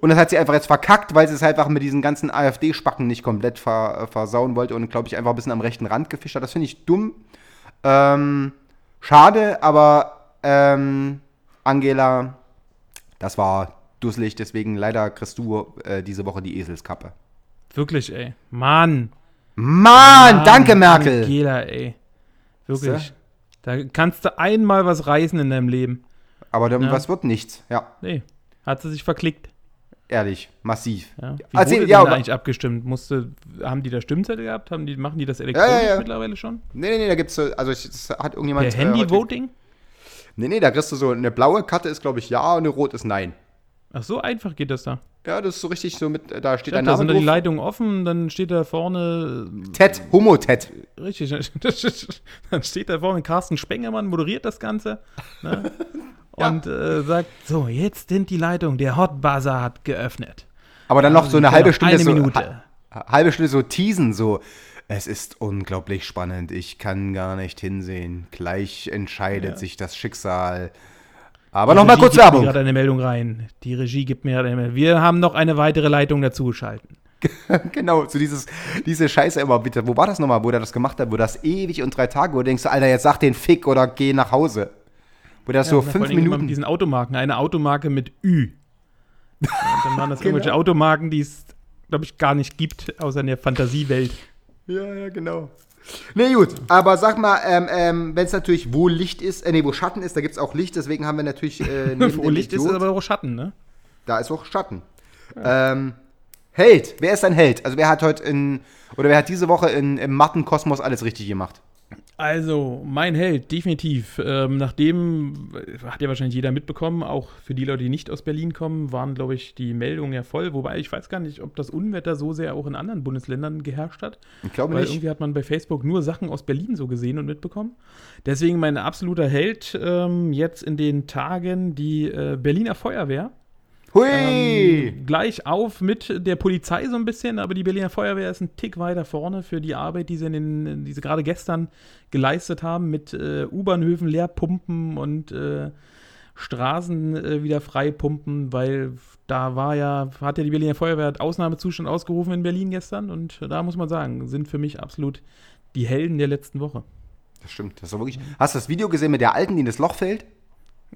Und das hat sie einfach jetzt verkackt, weil sie es halt einfach mit diesen ganzen AfD-Spacken nicht komplett ver, versauen wollte und, glaube ich, einfach ein bisschen am rechten Rand gefischt hat. Das finde ich dumm. Ähm, schade, aber ähm, Angela, das war dusselig, deswegen leider kriegst du äh, diese Woche die Eselskappe. Wirklich, ey. Mann. Mann, Mann, danke Merkel. Angela, ey. Wirklich. Da kannst du einmal was reißen in deinem Leben. Aber dann, Ja. was wird nichts? Ja, Nee. Hat sie sich verklickt. ehrlich, massiv. Ja. Wie Erzähl- wurde ja, denn eigentlich abgestimmt? Musste, haben die da Stimmzettel gehabt? Haben die, machen die das elektronisch ja, ja. mittlerweile schon? Nee, nee, nee, da gibt's, so- also ich, das hat irgendjemand. Per äh, Handy-Voting? Nee, nee, da kriegst du so eine blaue Karte ist, glaube ich, ja und eine rot ist nein. Ach, so einfach geht das da. Ja, das ist so richtig so mit, da steht Ja, ein da Name sind da die drauf. Leitungen offen, dann steht da vorne Ted, Homo-Ted. Richtig, *laughs* dann steht da vorne Carsten Spengemann, moderiert das Ganze ne? *laughs* und äh, sagt, so, jetzt sind die Leitungen, der Hot Buzzer hat geöffnet. Aber dann noch so eine Ja, halbe Stunde eine so, Minute. ha- halbe Stunde so teasen, so. Es ist unglaublich spannend, ich kann gar nicht hinsehen. Gleich entscheidet Ja. sich das Schicksal. Aber nochmal kurz Werbung. gerade eine Meldung rein. Die Regie gibt mir gerade eine Meldung. Wir haben noch eine weitere Leitung dazu geschalten. *laughs* Genau, so dieses, diese Scheiße immer bitte. Wo war das nochmal, wo der das gemacht hat? Wo das ewig und drei Tage, wo du denkst, Alter, jetzt sag den Fick oder geh nach Hause. Wo das so Ja, vor fünf Minuten. Mit diesen Automarken. Eine Automarke mit Ü. Und dann waren das *laughs* irgendwelche Genau. Automarken, die es, glaube ich, gar nicht gibt, außer in der Fantasiewelt. Ja, ja, genau. Nee, gut, aber sag mal, ähm, ähm, wenn es natürlich wo Licht ist, äh, nee, wo Schatten ist, da gibt es auch Licht, deswegen haben wir natürlich äh, *laughs* Wo Licht ist, Idiot- ist aber auch Schatten, ne? Da ist auch Schatten. Ähm, Held. Wer ist ein Held? Also wer hat heute in, oder wer hat diese Woche in, im Mattenkosmos alles richtig gemacht? Also, mein Held, definitiv. Ähm, nachdem, äh, hat ja wahrscheinlich jeder mitbekommen, auch für die Leute, die nicht aus Berlin kommen, waren, glaube ich, die Meldungen ja voll. Wobei ich weiß gar nicht, ob das Unwetter so sehr auch in anderen Bundesländern geherrscht hat. Ich glaube Weil nicht. irgendwie hat man bei Facebook nur Sachen aus Berlin so gesehen und mitbekommen. Deswegen mein absoluter Held ähm, jetzt in den Tagen die äh, Berliner Feuerwehr. Hui! Ähm, gleich auf mit der Polizei so ein bisschen, aber die Berliner Feuerwehr ist ein Tick weiter vorne für die Arbeit, die sie, in den, die sie gerade gestern geleistet haben mit äh, U-Bahnhöfen leerpumpen und äh, Straßen äh, wieder freipumpen, weil da war ja, hat ja die Berliner Feuerwehr Ausnahmezustand ausgerufen in Berlin gestern und da muss man sagen, sind für mich absolut die Helden der letzten Woche. das stimmt. Das war wirklich. Hast du das Video gesehen mit der Alten, die in das Loch fällt?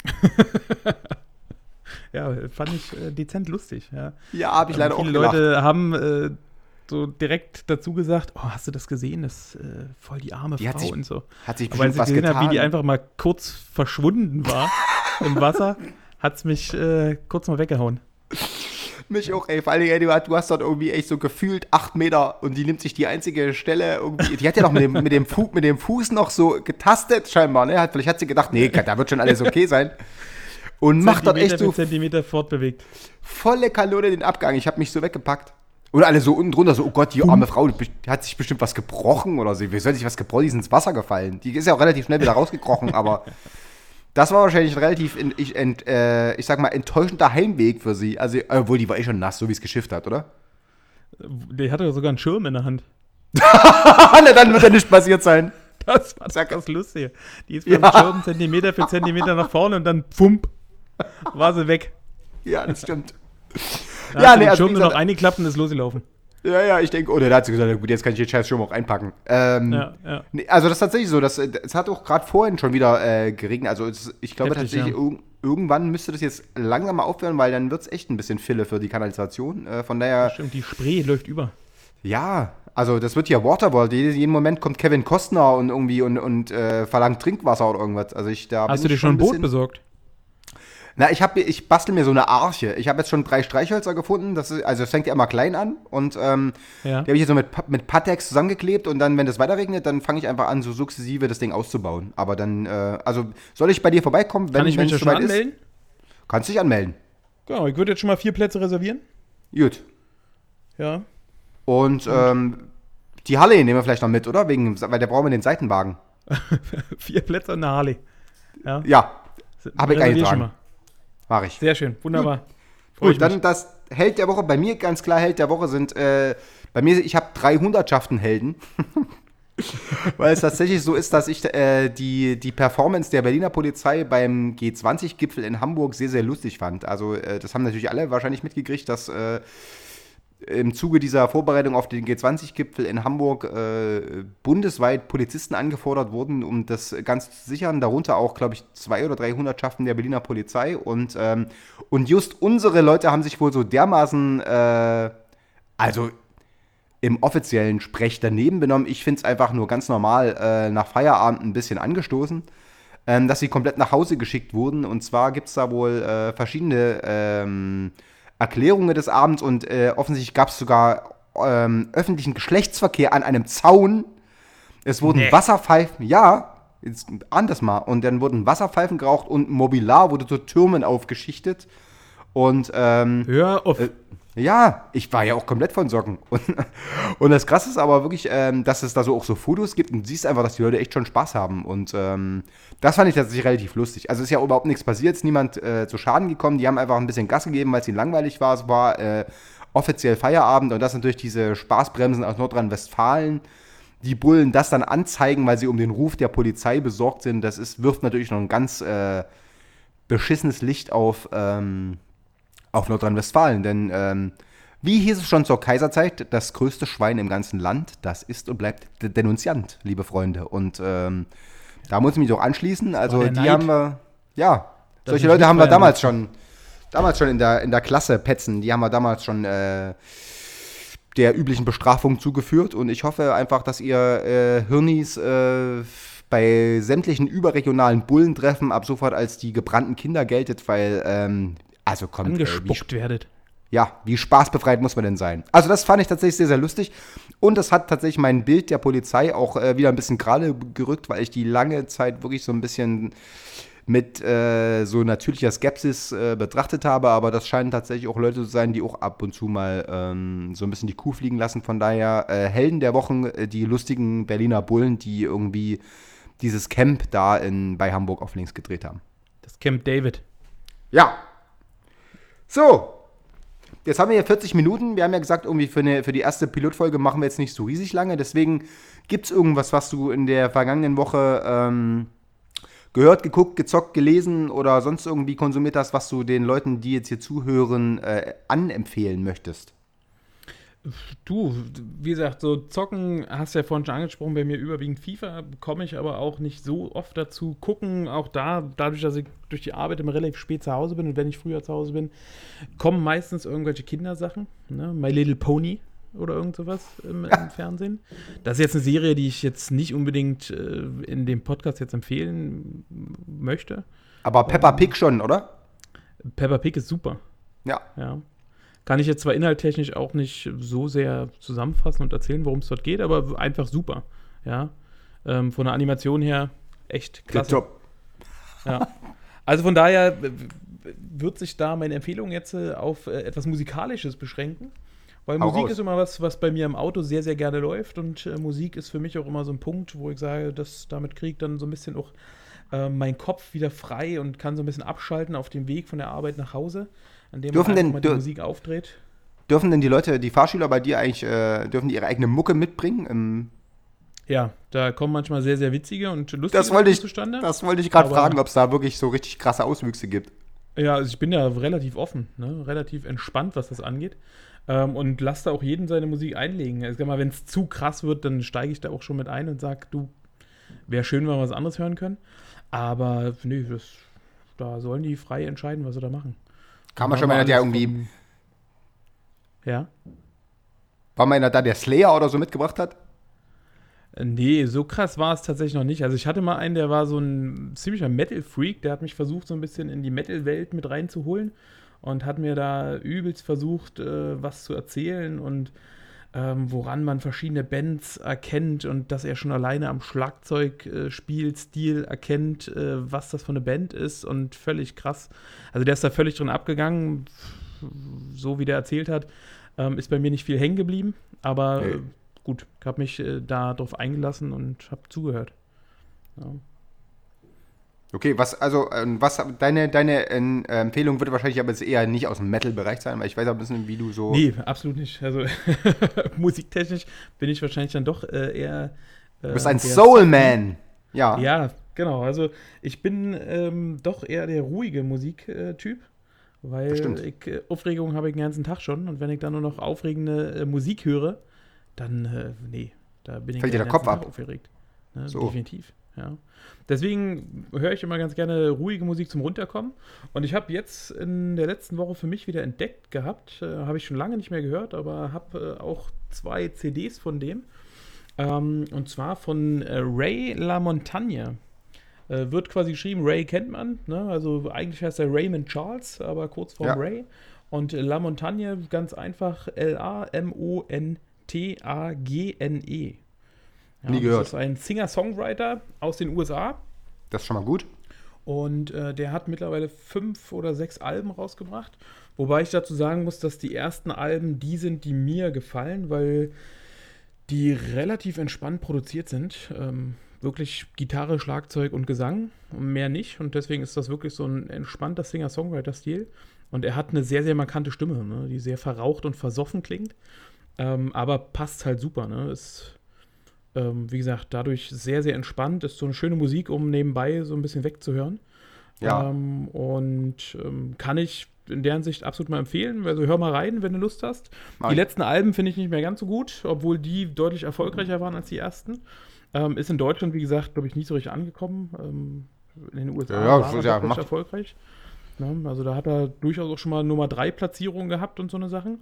*laughs* Ja, fand ich äh, dezent lustig, ja. Ja, habe ich leider auch Viele. Leute haben äh, so direkt dazu gesagt, oh, hast du das gesehen? Das ist äh, voll die arme Die Frau sich und so. Hat sich Aber als bestimmt ich gesehen habe, wie die einfach mal kurz verschwunden war *laughs* im Wasser, hat es mich äh, kurz mal weggehauen. Mich auch, ey. Vor allen Dingen, du, hast- du hast dort irgendwie echt so gefühlt acht Meter und die nimmt sich die einzige Stelle irgendwie. Die hat ja noch mit dem, mit dem, Fu mit dem Fuß noch so getastet, scheinbar, ne? Hat, vielleicht hat sie gedacht, nee, *laughs* da wird schon alles okay sein. Und macht dort echt so Zentimeter fortbewegt. volle Kanone den Abgang. Ich habe mich so weggepackt. Und alle so unten drunter, so, oh Gott, die arme Frau, die hat sich bestimmt was gebrochen oder so. Wie soll sich was gebrochen? Die ist ins Wasser gefallen. Die ist ja auch relativ schnell wieder *laughs* rausgekrochen, aber das war wahrscheinlich ein relativ, in, ich, ent, äh, ich sag mal, enttäuschender Heimweg für sie. Also, obwohl, die war eh schon nass, so wie es geschifft hat, oder? Der hatte sogar einen Schirm in der Hand. *laughs* Na, dann wird ja nichts passiert sein. Das war das Lustige. Die ist Ja. beim Schirm Zentimeter für Zentimeter nach vorne und dann pfump, *laughs* war sie weg. Ja, das stimmt. Da Ja, nee, also Schirm nur noch eingeklappt und ist losgelaufen. Ja, ja, ich denke, oder da hat sie gesagt, gut, jetzt kann ich den scheiß Schirm auch einpacken. Ähm, Ja, ja. Nee, also das ist tatsächlich so. Das, es hat auch gerade vorhin schon wieder äh, geregnet. Also es, ich glaube Heftig, tatsächlich, ja. irg irgendwann müsste das jetzt langsam mal aufhören, weil dann wird es echt ein bisschen Fille für die Kanalisation. Äh, von daher, Stimmt, die Spree läuft über. ja, also das wird ja Waterworld. Jeden, jeden Moment kommt Kevin Costner und irgendwie und, und äh, verlangt Trinkwasser oder irgendwas. Also ich da Hast du dir schon ein Boot besorgt? Na, ich habe ich bastel mir so eine Arche. Ich habe jetzt schon drei Streichhölzer gefunden. Das ist, also es fängt ja immer klein an und ähm, Ja. die habe ich jetzt so mit, mit Patex zusammengeklebt und dann, wenn das weiter regnet, dann fange ich einfach an, so sukzessive das Ding auszubauen. Aber dann, äh, also soll ich bei dir vorbeikommen, wenn Kann ich mich schon anmelden? ist? Kannst dich anmelden. Genau, ich würde jetzt schon mal vier Plätze reservieren. Gut. Ja. Und ähm, die Halle nehmen wir vielleicht noch mit, oder? Wegen, weil da brauchen wir den Seitenwagen. *laughs* vier Plätze und eine Harley. Ja. Ja, Hab ich eingetragen. Mache ich. Sehr schön, wunderbar. Ich Gut, dann das Held der Woche. Bei mir ganz klar Held der Woche sind, äh, bei mir, ich habe drei Hundertschaften Helden. *laughs* Weil es tatsächlich so ist, dass ich äh, die, die Performance der Berliner Polizei beim G20-Gipfel in Hamburg sehr, sehr lustig fand. Also, äh, das haben natürlich alle wahrscheinlich mitgekriegt, dass äh, im Zuge dieser Vorbereitung auf den G20-Gipfel in Hamburg äh, bundesweit Polizisten angefordert wurden, um das Ganze zu sichern. Darunter auch, glaube ich, zwei oder drei Hundertschaften der Berliner Polizei. Und, ähm, und just unsere Leute haben sich wohl so dermaßen, äh, also im offiziellen Sprech daneben benommen. Ich finde es einfach nur ganz normal äh, nach Feierabend ein bisschen angestoßen, ähm, dass sie komplett nach Hause geschickt wurden. Und zwar gibt es da wohl äh, verschiedene ähm, Erklärungen des Abends und äh, offensichtlich gab es sogar ähm, öffentlichen Geschlechtsverkehr an einem Zaun. Es wurden Nee. Wasserpfeifen, ja, jetzt anders mal. Und dann wurden Wasserpfeifen geraucht und Mobilar wurde zu Türmen aufgeschichtet. Und ähm, Hör auf. Äh, ja, ich war ja auch komplett von Socken. *laughs* Und, und das Krasse ist aber wirklich, ähm, dass es da so auch so Fotos gibt und siehst einfach, dass die Leute echt schon Spaß haben. Und ähm, das fand ich tatsächlich relativ lustig. Also ist ja überhaupt nichts passiert, ist niemand äh, zu Schaden gekommen. Die haben einfach ein bisschen Gas gegeben, weil es ihnen langweilig war. Es war äh, offiziell Feierabend und das durch diese Spaßbremsen aus Nordrhein-Westfalen. Die Bullen das dann anzeigen, weil sie um den Ruf der Polizei besorgt sind, das ist, wirft natürlich noch ein ganz äh, beschissenes Licht auf, ähm, auf Nordrhein-Westfalen. Denn ähm, wie hieß es schon zur Kaiserzeit, das größte Schwein im ganzen Land, das ist und bleibt der Denunziant, liebe Freunde. Und ähm, da muss ich mich doch anschließen. Also der die Neid. haben wir, ja, Das solche Leute haben wir damals schon, damals schon in der, in der Klasse Petzen, die haben wir damals schon äh, der üblichen Bestrafung zugeführt. Und ich hoffe einfach, dass ihr äh, Hirnis äh, bei sämtlichen überregionalen Bullentreffen ab sofort als die gebrannten Kinder geltet, weil, ähm, also kommt, äh, angespuckt werdet. ja, wie spaßbefreit muss man denn sein? Also das fand ich tatsächlich sehr, sehr lustig. Und das hat tatsächlich mein Bild der Polizei auch äh, wieder ein bisschen gerade gerückt, weil ich die lange Zeit wirklich so ein bisschen mit äh, so natürlicher Skepsis äh, betrachtet habe. Aber das scheinen tatsächlich auch Leute zu sein, die auch ab und zu mal ähm, so ein bisschen die Kuh fliegen lassen. Von daher äh, Helden der Wochen, äh, die lustigen Berliner Bullen, die irgendwie dieses Camp da in, bei Hamburg auf links gedreht haben. Das Camp David. Ja. So. Jetzt haben wir hier 40 Minuten. Wir haben ja gesagt, irgendwie für, eine, für die erste Pilotfolge machen wir jetzt nicht so riesig lange. Deswegen gibt es irgendwas, was du in der vergangenen Woche ähm, gehört, geguckt, gezockt, gelesen oder sonst irgendwie konsumiert hast, was du den Leuten, die jetzt hier zuhören, äh, anempfehlen möchtest? Du, wie gesagt, so zocken hast du ja vorhin schon angesprochen, bei mir überwiegend FIFA, komme ich aber auch nicht so oft dazu. Gucken, auch da, dadurch, dass ich durch die Arbeit immer relativ spät zu Hause bin und wenn ich früher zu Hause bin, kommen meistens irgendwelche Kindersachen. Ne? My Little Pony oder irgend sowas im, im Fernsehen. Das ist jetzt eine Serie, die ich jetzt nicht unbedingt äh, in dem Podcast jetzt empfehlen möchte. Aber Peppa Pig schon, oder? Peppa Pig ist super. Ja. Ja. Kann ich jetzt zwar inhalttechnisch auch nicht so sehr zusammenfassen und erzählen, worum es dort geht, aber einfach super. Ja. Ähm, von der Animation her echt klasse. Top. Ja. *laughs* Also von daher wird sich da meine Empfehlung jetzt äh, auf äh, etwas Musikalisches beschränken. Weil Hau Musik raus. ist immer was, was bei mir im Auto sehr, sehr gerne läuft. Und äh, Musik ist für mich auch immer so ein Punkt, wo ich sage, dass damit kriege ich dann so ein bisschen auch äh, meinen Kopf wieder frei und kann so ein bisschen abschalten auf dem Weg von der Arbeit nach Hause, an dem Dürfen man denn- einfach mal die Musik aufdreht. Dürfen denn die Leute, die Fahrschüler bei dir eigentlich, äh, dürfen die ihre eigene Mucke mitbringen? Im, Ja, da kommen manchmal sehr, sehr witzige und lustige das wollte ich, zustande. das wollte ich gerade fragen, ob es da wirklich so richtig krasse Auswüchse gibt. Ja, also ich bin da relativ offen, ne? relativ entspannt, was das angeht. Ähm, und lasse da auch jeden seine Musik einlegen. Ich sag mal, wenn es zu krass wird, dann steige ich da auch schon mit ein und sage, du, wäre schön, wenn wir was anderes hören können. Aber nee, das, da sollen die frei entscheiden, was sie da machen. Kam Machen schon mal einer, der irgendwie, von- Ja. war mal einer da, der Slayer oder so mitgebracht hat? Nee, so krass war es tatsächlich noch nicht. Also ich hatte mal einen, der war so ein ziemlicher Metal-Freak, der hat mich versucht, so ein bisschen in die Metal-Welt mit reinzuholen und hat mir da übelst versucht, äh, was zu erzählen und ähm, woran man verschiedene Bands erkennt und dass er schon alleine am Schlagzeugspielstil äh, erkennt, äh, was das für eine Band ist und völlig krass. Also der ist da völlig drin abgegangen, so wie der erzählt hat. Ähm, ist bei mir nicht viel hängen geblieben, aber äh, gut, ich habe mich äh, da drauf eingelassen und habe zugehört. Ja. Okay, was, also, ähm, was, deine, deine äh, Empfehlung wird wahrscheinlich aber jetzt eher nicht aus dem Metal-Bereich sein, weil ich weiß auch ein bisschen, wie du so. Nee, absolut nicht. Also *laughs* musiktechnisch bin ich wahrscheinlich dann doch äh, eher. Äh, du bist ein Soul-Man. Ja. Ja, genau. Also ich bin ähm, doch eher der ruhige Musiktyp, weil ich, äh, Aufregung habe ich den ganzen Tag schon und wenn ich dann nur noch aufregende äh, Musik höre, dann, äh, nee, da bin ich Fällt dir der Kopf ganzen ab? Tag aufgeregt. Ne, So. Definitiv, ja. Deswegen höre ich immer ganz gerne ruhige Musik zum Runterkommen. Und ich habe jetzt in der letzten Woche für mich wieder entdeckt gehabt, äh, habe ich schon lange nicht mehr gehört, aber habe äh, auch zwei CDs von dem. Ähm, und zwar von äh, Ray LaMontagne. Äh, wird quasi geschrieben, Ray kennt man, ne? also eigentlich heißt er Raymond Charles, aber kurz vor Ja. Ray. Und äh, La Montagne ganz einfach L-A-M-O-N-T-A-G-N-E. Ja, Nie gehört. Das ist ein Singer-Songwriter aus den USA. Das ist schon mal gut. Und äh, der hat mittlerweile fünf oder sechs Alben rausgebracht. Wobei ich dazu sagen muss, dass die ersten Alben die sind, die mir gefallen, weil die relativ entspannt produziert sind. Ähm, wirklich Gitarre, Schlagzeug und Gesang mehr nicht. Und deswegen ist das wirklich so ein entspannter Singer-Songwriter-Stil. Und er hat eine sehr, sehr markante Stimme, ne, die sehr verraucht und versoffen klingt. Ähm, aber passt halt super. Ne? Ist, ähm, wie gesagt, dadurch sehr, sehr entspannt. Ist so eine schöne Musik, um nebenbei so ein bisschen wegzuhören. Ja. Ähm, und ähm, kann ich in der Hinsicht absolut mal empfehlen. Also hör mal rein, wenn du Lust hast. Mach die letzten Alben finde ich nicht mehr ganz so gut, obwohl die deutlich erfolgreicher waren als die ersten. Ähm, ist in Deutschland, wie gesagt, glaube ich, nicht so richtig angekommen. Ähm, in den USA Ja, war das er ja- erfolgreich. Ne? Also da hat er durchaus auch schon mal Nummer 3 Platzierungen gehabt und so eine Sachen.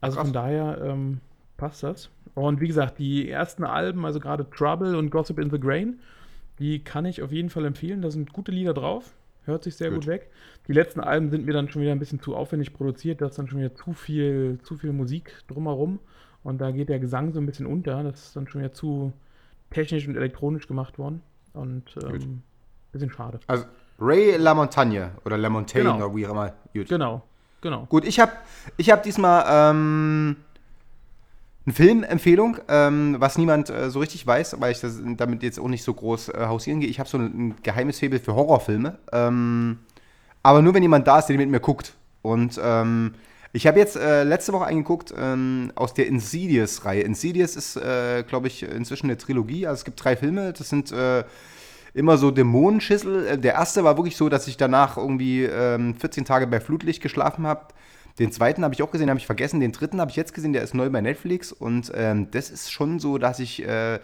Also Krass. von daher ähm, passt das. Und wie gesagt, die ersten Alben, also gerade Trouble und Gossip in the Grain, die kann ich auf jeden Fall empfehlen. Da sind gute Lieder drauf. Hört sich sehr Gut. gut, weg. Die letzten Alben sind mir dann schon wieder ein bisschen zu aufwendig produziert. Da ist dann schon wieder zu viel, zu viel Musik drumherum. Und da geht der Gesang so ein bisschen unter. Das ist dann schon wieder zu technisch und elektronisch gemacht worden. Und ähm, bisschen schade. Also Ray LaMontagne oder LaMontagne Genau. oder wie auch immer. Gut. Genau, genau. Gut, ich habe ich hab diesmal ähm, eine Filmempfehlung, ähm, was niemand äh, so richtig weiß, weil ich das, damit jetzt auch nicht so groß äh, hausieren gehe. Ich habe so ein, ein geheimes Faible für Horrorfilme. Ähm, aber nur wenn jemand da ist, der mit mir guckt. Und ähm, ich habe jetzt äh, letzte Woche eingeguckt ähm, aus der Insidious-Reihe. Insidious ist, äh, glaube ich, inzwischen eine Trilogie. Also es gibt drei Filme. Das sind äh, immer so Dämonenschüssel. Äh, Der erste war wirklich so, dass ich danach irgendwie ähm, 14 Tage bei Flutlicht geschlafen habe. Den zweiten habe ich auch gesehen, habe ich vergessen. Den dritten habe ich jetzt gesehen, der ist neu bei Netflix. Und ähm, das ist schon so, dass ich, äh,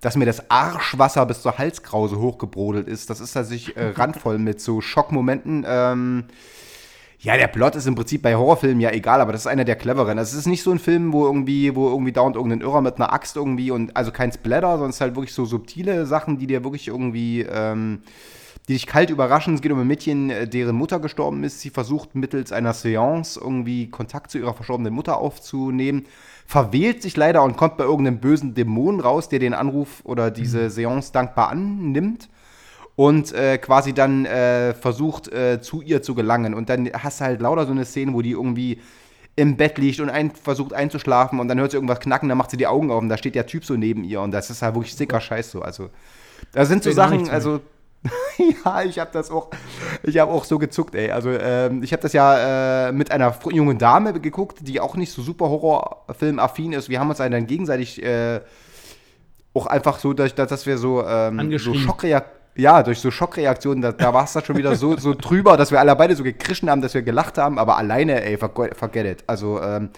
dass mir das Arschwasser bis zur Halskrause hochgebrodelt ist. Das ist tatsächlich äh, *laughs* randvoll mit so Schockmomenten. Ähm, ja, der Plot ist im Prinzip bei Horrorfilmen ja egal, aber das ist einer der cleveren. Also es ist nicht so ein Film, wo irgendwie, wo irgendwie dauernd irgendein Irrer mit einer Axt irgendwie und also kein Splatter, sondern es ist halt wirklich so subtile Sachen, die dir wirklich irgendwie, ähm, die dich kalt überraschen. Es geht um ein Mädchen, äh, deren Mutter gestorben ist. Sie versucht mittels einer Seance irgendwie Kontakt zu ihrer verstorbenen Mutter aufzunehmen. Verwählt sich leider und kommt bei irgendeinem bösen Dämon raus, der den Anruf oder diese Seance dankbar annimmt und äh, quasi dann äh, versucht, äh, zu ihr zu gelangen. Und dann hast du halt lauter so eine Szene, wo die irgendwie im Bett liegt und ein, versucht einzuschlafen und dann hört sie irgendwas knacken, dann macht sie die Augen auf und da steht der Typ so neben ihr und das ist halt wirklich sicker Scheiß so. Also, da sind so Sachen, also. *laughs* ja, ich habe das auch, ich habe auch so gezuckt, ey. Also ähm, ich habe das ja äh, mit einer jungen Dame geguckt, die auch nicht so super Horrorfilm-affin ist. Wir haben uns dann gegenseitig äh, auch einfach so, dass, dass wir so, ähm, so. Schockreaktionen, ja, durch so Schockreaktionen, da, da war es dann schon wieder so, so drüber, dass wir alle beide so gekrischen haben, dass wir gelacht haben, aber alleine, ey, forget it. Also ähm,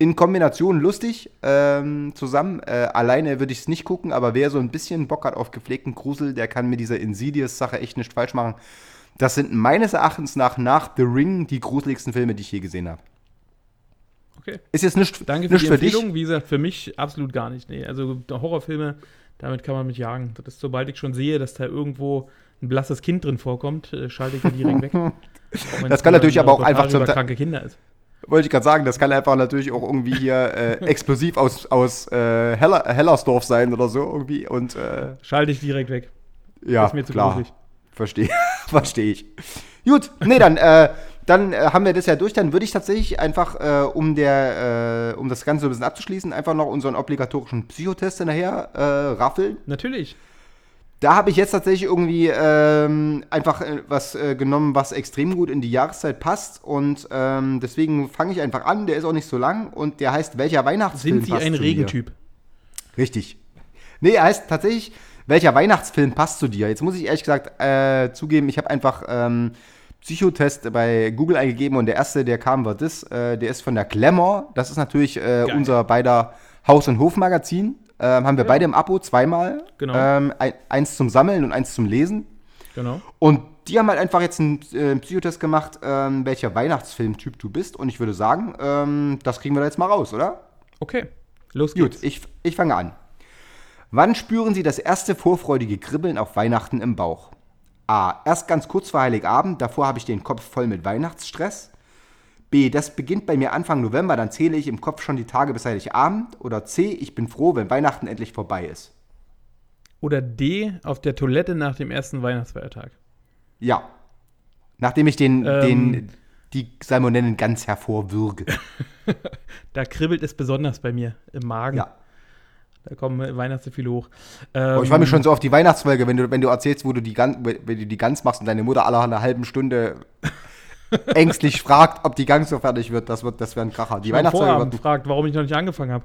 in Kombination lustig ähm, zusammen. Äh, alleine würde ich es nicht gucken, aber wer so ein bisschen Bock hat auf gepflegten Grusel, der kann mit dieser Insidious-Sache echt nicht falsch machen. Das sind meines Erachtens nach nach The Ring die gruseligsten Filme, die ich je gesehen habe. Okay. Ist jetzt nicht, Danke für nicht die für dich. Empfehlung. Wie gesagt, für mich absolut gar nicht. Nee, also Horrorfilme, damit kann man mich jagen. Das ist, sobald ich schon sehe, dass da irgendwo ein blasses Kind drin vorkommt, äh, schalte ich direkt weg. *laughs* Das kann natürlich aber auch einfach zum kranke Kinder ist. Wollte ich gerade sagen, das kann einfach natürlich auch irgendwie hier äh, explosiv aus, aus äh, Heller, Hellersdorf sein oder so irgendwie. Und äh, Schalte ich direkt weg. ja, ist mir zu klar. gruselig. Verstehe, *laughs* verstehe ich. Gut, nee, dann, äh, dann äh, haben wir das ja durch. Dann würde ich tatsächlich einfach, äh, um, der, äh, um das Ganze so ein bisschen abzuschließen, einfach noch unseren obligatorischen Psychotest hinterher äh, raffeln. Natürlich. Da habe ich jetzt tatsächlich irgendwie ähm, einfach äh, was äh, genommen, was extrem gut in die Jahreszeit passt. Und ähm, deswegen fange ich einfach an. Der ist auch nicht so lang und der heißt Welcher Weihnachtsfilm Sind Sie passt ein zu dir? Regentyp? Richtig. Nee, er heißt tatsächlich, welcher Weihnachtsfilm passt zu dir? Jetzt muss ich ehrlich gesagt äh, zugeben, ich habe einfach ähm, Psychotest bei Google eingegeben und der erste, der kam, war das. Äh, der ist von der Glamour. Das ist natürlich äh, unser beider Haus- und Hofmagazin. Ähm, haben wir beide im Abo zweimal. Genau. Ähm, ein, eins zum Sammeln und eins zum Lesen. Genau. Und die haben halt einfach jetzt einen äh, Psychotest gemacht, ähm, welcher Weihnachtsfilmtyp du bist. Und ich würde sagen, ähm, das kriegen wir da jetzt mal raus, oder? Okay. Los Gut, geht's. ich, ich fange an. Wann spüren Sie das erste vorfreudige Kribbeln auf Weihnachten im Bauch? A. Erst ganz kurz vor Heiligabend, davor habe ich den Kopf voll mit Weihnachtsstress. B. Das beginnt bei mir Anfang November, dann zähle ich im Kopf schon die Tage bis Heiligabend. Oder C. Ich bin froh, wenn Weihnachten endlich vorbei ist. Oder D, auf der Toilette nach dem ersten Weihnachtsfeiertag. Ja. Nachdem ich den, Ähm. den die Salmonellen ganz hervorwürge. *laughs* Da kribbelt es besonders bei mir im Magen. Ja. Da kommen Weihnachtsgefühle hoch. Ähm, ich freue mich schon so auf die Weihnachtsfolge, wenn du, wenn du erzählst, wo du die Gans, wenn du die Gans machst und deine Mutter alle einer halben Stunde ängstlich fragt, ob die Gans so fertig wird. Das wird, das wäre ein Kracher. Die Weihnachtsfolge Vorabend wird fragt, warum ich noch nicht angefangen habe.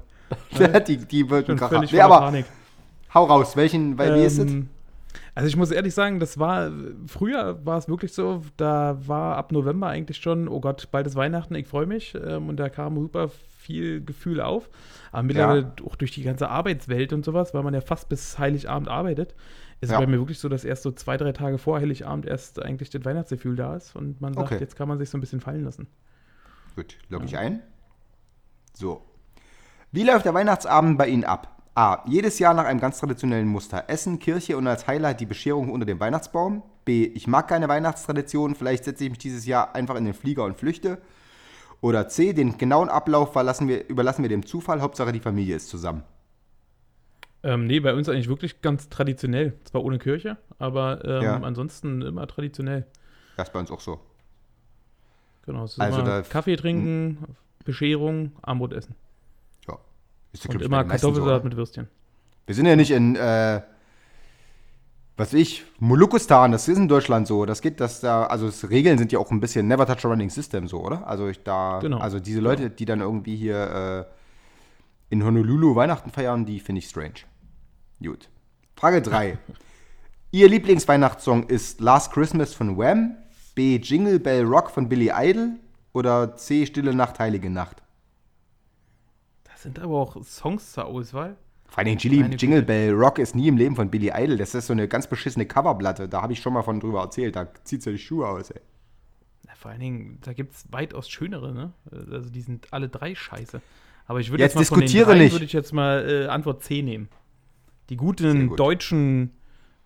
ein, *laughs* die, die wird ein Kracher. Nee, aber Panik. hau raus, welchen, weil, wie ist es? Ähm, Also ich muss ehrlich sagen, das war, früher war es wirklich so, da war ab November eigentlich schon, oh Gott, bald ist Weihnachten, ich freue mich. Ähm, und da kam super viel Gefühl auf. Aber mittlerweile auch durch die ganze Arbeitswelt und sowas, weil man ja fast bis Heiligabend arbeitet, ist Ja. es bei mir wirklich so, dass erst so zwei, drei Tage vor Heiligabend erst eigentlich das Weihnachtsgefühl da ist und man sagt, Okay. jetzt kann man sich so ein bisschen fallen lassen. Gut, logge ich ein. So. Wie läuft der Weihnachtsabend bei Ihnen ab? A. Jedes Jahr nach einem ganz traditionellen Muster. Essen, Kirche und als Highlight die Bescherung unter dem Weihnachtsbaum. B. Ich mag keine Weihnachtstradition, vielleicht setze ich mich dieses Jahr einfach in den Flieger und flüchte. Oder C. Den genauen Ablauf verlassen wir, überlassen wir dem Zufall, Hauptsache die Familie ist zusammen. Ähm, nee, bei uns eigentlich wirklich ganz traditionell. Zwar ohne Kirche, aber ähm, Ja. ansonsten immer traditionell. Das ist bei uns auch so. Genau, es ist Also immer Kaffee trinken, Bescherung, Armbrot essen. Ja. Ist ja, Und immer Kartoffelsalat mit Würstchen. Wir sind ja nicht in, äh, was ich, Molukistan, das ist in Deutschland so. Das geht, dass da, also das Regeln sind ja auch ein bisschen Never Touch a Running System so, oder? Also ich da, Genau. also diese Leute, die dann irgendwie hier äh, in Honolulu Weihnachten feiern, die finde ich strange. Gut. Frage 3. *laughs* Ihr Lieblingsweihnachtssong ist Last Christmas von Wham, B. Jingle Bell Rock von Billy Idol oder C. Stille Nacht, Heilige Nacht? Das sind aber auch Songs zur Auswahl. Vor allem Jingle, Jingle Bell Rock ist nie im Leben von Billy Idol. Das ist so eine ganz beschissene Coverplatte. Da habe ich schon mal von drüber erzählt. Da zieht sie die Schuhe aus, ey. Na, vor allen Dingen, da gibt es weitaus schönere, ne? Also die sind alle drei scheiße. Aber ich würde Jetzt jetzt, mal von den diskutiere nicht. würde ich jetzt mal äh, Antwort C nehmen. Die guten gut. deutschen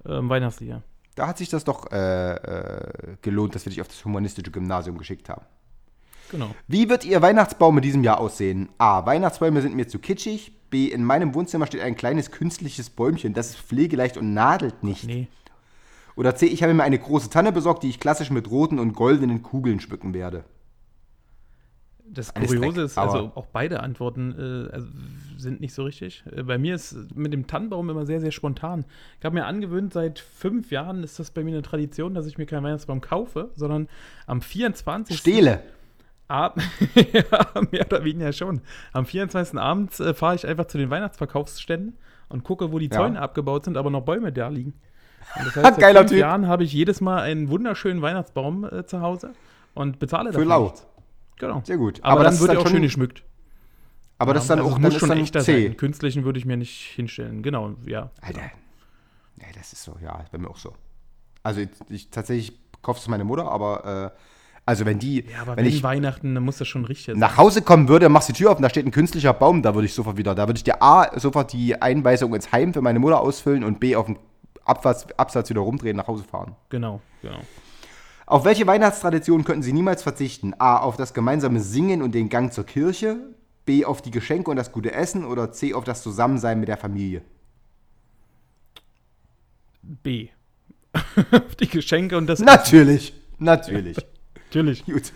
ähm, Weihnachtslieder. Da hat sich das doch äh, äh, gelohnt, dass wir dich auf das humanistische Gymnasium geschickt haben. Genau. Wie wird Ihr Weihnachtsbaum in diesem Jahr aussehen? A. Weihnachtsbäume sind mir zu kitschig. B. In meinem Wohnzimmer steht ein kleines künstliches Bäumchen. Das ist pflegeleicht und nadelt nicht. Nee. Oder C. Ich habe mir eine große Tanne besorgt, die ich klassisch mit roten und goldenen Kugeln schmücken werde. Das Alles Kuriose Dreck, ist, also auch beide Antworten äh, also sind nicht so richtig. Äh, bei mir ist mit dem Tannenbaum immer sehr, sehr spontan. Ich habe mir angewöhnt, seit fünf Jahren ist das bei mir eine Tradition, dass ich mir keinen Weihnachtsbaum kaufe, sondern am 24. Stehle. Ab *laughs* ja, mehr oder weniger schon. Am 24. abends äh, fahre ich einfach zu den Weihnachtsverkaufsständen und gucke, wo die Ja. Zäune abgebaut sind, aber noch Bäume da liegen. Und das *laughs* heißt, seit Geiler fünf Typ. Jahren habe ich jedes Mal einen wunderschönen Weihnachtsbaum äh, zu Hause und bezahle Für dafür lau. nichts. Genau. Sehr gut. Aber, dann das wird ist er auch schön geschmückt. Aber das ist dann also auch dann muss ist schon dann echter C. sein. Künstlichen würde ich mir nicht hinstellen. Genau, ja. Alter. Nee, das ist so, ja, bei mir auch so. Also ich, ich tatsächlich kaufe es meine Mutter, aber äh, also wenn die, Ja, aber wenn wenn ich Weihnachten, dann muss das schon richtig sein. nach Hause kommen würde, machst die Tür auf und da steht ein künstlicher Baum, da würde ich sofort wieder, da würde ich dir A, sofort die Einweisung ins Heim für meine Mutter ausfüllen und B, auf dem Absatz, Absatz wieder rumdrehen, nach Hause fahren. Genau, genau. Auf welche Weihnachtstradition könnten Sie niemals verzichten? A, auf das gemeinsame Singen und den Gang zur Kirche, B, auf die Geschenke und das gute Essen oder C, auf das Zusammensein mit der Familie? B. *laughs* die Geschenke und das. Natürlich, natürlich. *laughs* Natürlich. Gut,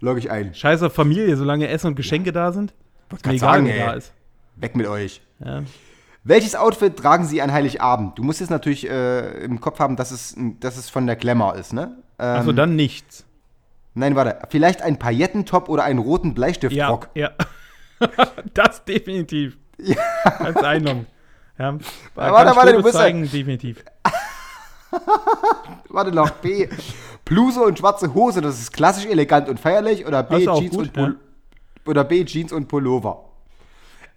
logge ich ein. Scheiß auf Familie, solange Essen und Geschenke da sind. Mir grad egal, sagen, wer ey. da ist. Weg mit euch. Ja. Welches Outfit tragen Sie an Heiligabend? Du musst jetzt natürlich äh, im Kopf haben, dass es, dass es von der Glamour ist, ne? Ähm, Achso, dann nichts. Nein, warte. Vielleicht ein Paillettentop oder einen roten Ja, Bleistiftrock. ja. *laughs* das definitiv. Als Einloggen. Ja. Da Warte, warte, du musst ja- zeigen, definitiv. *laughs* Warte noch. B. Bluse und schwarze Hose, das ist klassisch elegant und feierlich. Oder B. Jeans gut, und Pul Oder B. Jeans und Pullover.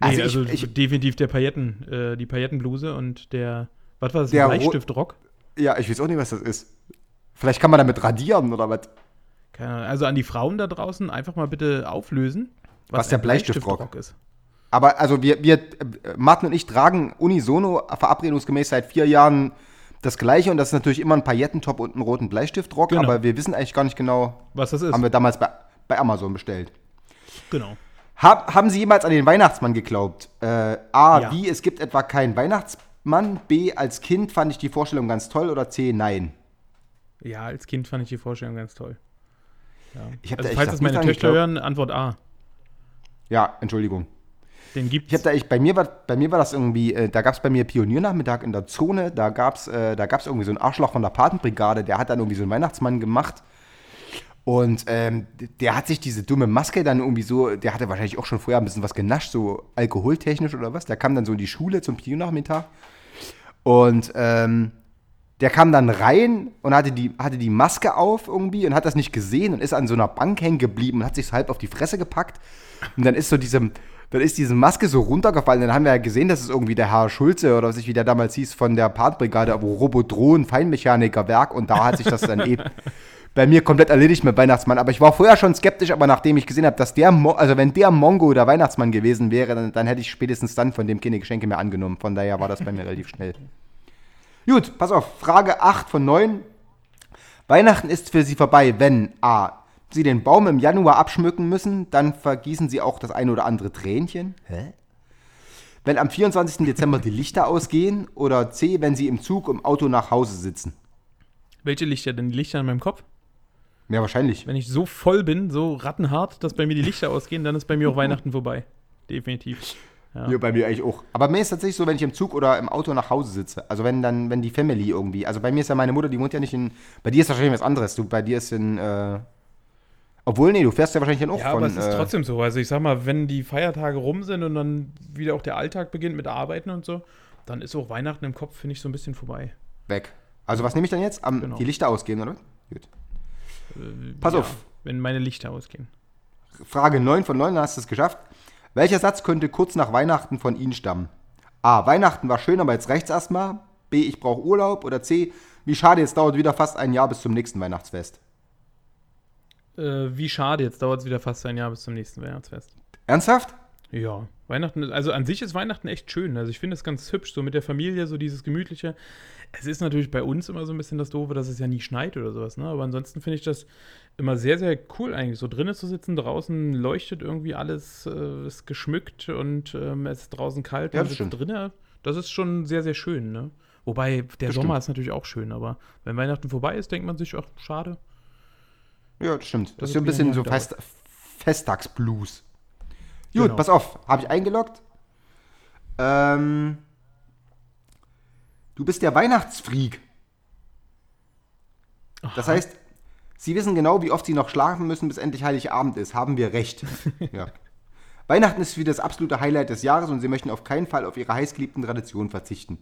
Nee, Also, also, ich, ich, definitiv der Pailletten, äh, die Paillettenbluse und der, was war das, Der der Ro- Bleistiftrock? ja, ich weiß auch nicht, was das ist. Vielleicht kann man damit radieren oder was? Keine Ahnung. Also an die Frauen da draußen einfach mal bitte auflösen, Was der ein Bleistiftrock ist. Aber also wir, wir, Martin und ich tragen unisono verabredungsgemäß seit vier Jahren das gleiche und das ist natürlich immer ein Paillettentop und einen roten Bleistiftrock, Genau. aber wir wissen eigentlich gar nicht genau, Was das ist. haben wir damals bei, bei Amazon bestellt. genau. Hab, haben Sie jemals an den Weihnachtsmann geglaubt? Äh, A, Ja. wie, es gibt etwa keinen Weihnachtsmann. B, als Kind fand ich die Vorstellung ganz toll. Oder C, nein. Ja, als Kind fand ich die Vorstellung ganz toll. Ja. Ich hab also, da falls das meine Töchter hören, Antwort A. Ja, Entschuldigung. Den gibt's. Ich habe da echt, bei mir war, bei mir war das irgendwie, äh, da gab es bei mir Pioniernachmittag in der Zone, da gab es äh, da gab's irgendwie so einen Arschloch von der Patenbrigade, der hat dann irgendwie so einen Weihnachtsmann gemacht. Und ähm, der hat sich diese dumme Maske dann irgendwie so, der hatte wahrscheinlich auch schon vorher ein bisschen was genascht, so alkoholtechnisch oder was. Der kam dann so in die Schule zum Pioniernachmittag. Und ähm, der kam dann rein und hatte die, hatte die Maske auf irgendwie und hat das nicht gesehen und ist an so einer Bank hängen geblieben und hat sich so halb auf die Fresse gepackt. Und dann ist so diese, dann ist diese Maske so runtergefallen. Dann haben wir ja gesehen, dass es irgendwie der Herr Schulze oder was ich wie der damals hieß von der Partbrigade, wo Robodron, Feinmechanikerwerk und da hat sich das dann *laughs* eben bei mir komplett erledigt mit Weihnachtsmann. Aber ich war vorher schon skeptisch, aber nachdem ich gesehen habe, dass der, Mo also wenn der Mongo der Weihnachtsmann gewesen wäre, dann, dann hätte ich spätestens dann von dem keine Geschenke mehr angenommen. Von daher war das bei mir relativ schnell. Gut, pass auf, Frage 8 von 9. Weihnachten ist für Sie vorbei, wenn A. Sie den Baum im Januar abschmücken müssen, dann vergießen Sie auch das ein oder andere Tränchen. Hä? Wenn am 24. Dezember die Lichter ausgehen oder C. Wenn Sie im Zug im Auto nach Hause sitzen. Welche Lichter denn? Die Lichter in meinem Kopf? Ja, wahrscheinlich. Wenn ich so voll bin, so rattenhart, dass bei mir die Lichter ausgehen, dann ist bei mir auch *laughs* Weihnachten vorbei. Definitiv. Ja. Ja, bei mir eigentlich auch. Aber mir ist tatsächlich so, wenn ich im Zug oder im Auto nach Hause sitze. Also wenn dann, wenn die Family irgendwie. Also bei mir ist ja meine Mutter, die wohnt ja nicht in. Bei dir ist wahrscheinlich was anderes. Du, bei dir ist in. Äh, obwohl, nee, du fährst ja wahrscheinlich dann auch Ja, von. aber es ist äh, trotzdem so. Also ich sag mal, wenn die Feiertage rum sind und dann wieder auch der Alltag beginnt mit Arbeiten und so, dann ist auch Weihnachten im Kopf, finde ich, so ein bisschen vorbei. weg. Also was nehme ich dann jetzt? Am, Genau. Die Lichter ausgehen, oder? Gut. Äh, Pass ja, auf. Wenn meine Lichter ausgehen. Frage 9 von 9, dann hast du es geschafft. Welcher Satz könnte kurz nach Weihnachten von Ihnen stammen? A. Weihnachten war schön, aber jetzt reicht's erstmal. B. Ich brauche Urlaub. Oder C. Wie schade, jetzt dauert wieder fast ein Jahr bis zum nächsten Weihnachtsfest. Äh, wie schade, jetzt dauert es wieder fast ein Jahr bis zum nächsten Weihnachtsfest. Ernsthaft? Ja, Weihnachten, also an sich ist Weihnachten echt schön. Also ich finde es ganz hübsch, so mit der Familie, so dieses Gemütliche. Es ist natürlich bei uns immer so ein bisschen das Doofe, dass es ja nie schneit oder sowas, ne? Aber ansonsten finde ich das immer sehr, sehr cool eigentlich, so drinnen zu sitzen. Draußen leuchtet irgendwie alles, äh, ist geschmückt und ähm, es ist draußen kalt. Ja, das stimmt. drinnen. Das ist schon sehr, sehr schön, ne? Wobei, der Das Sommer stimmt. ist natürlich auch schön, aber wenn Weihnachten vorbei ist, denkt man sich, ach, schade. Ja, das stimmt. Das, Das ist so ein bisschen so Fest, Festtagsblues. Gut, Genau. pass auf. Habe ich eingeloggt. Ähm, du bist der Weihnachtsfreak. Das heißt, Sie wissen genau, wie oft Sie noch schlafen müssen, bis endlich Heiligabend ist. Haben wir recht. *laughs* ja. Weihnachten ist wie das absolute Highlight des Jahres und Sie möchten auf keinen Fall auf Ihre heißgeliebten Traditionen verzichten.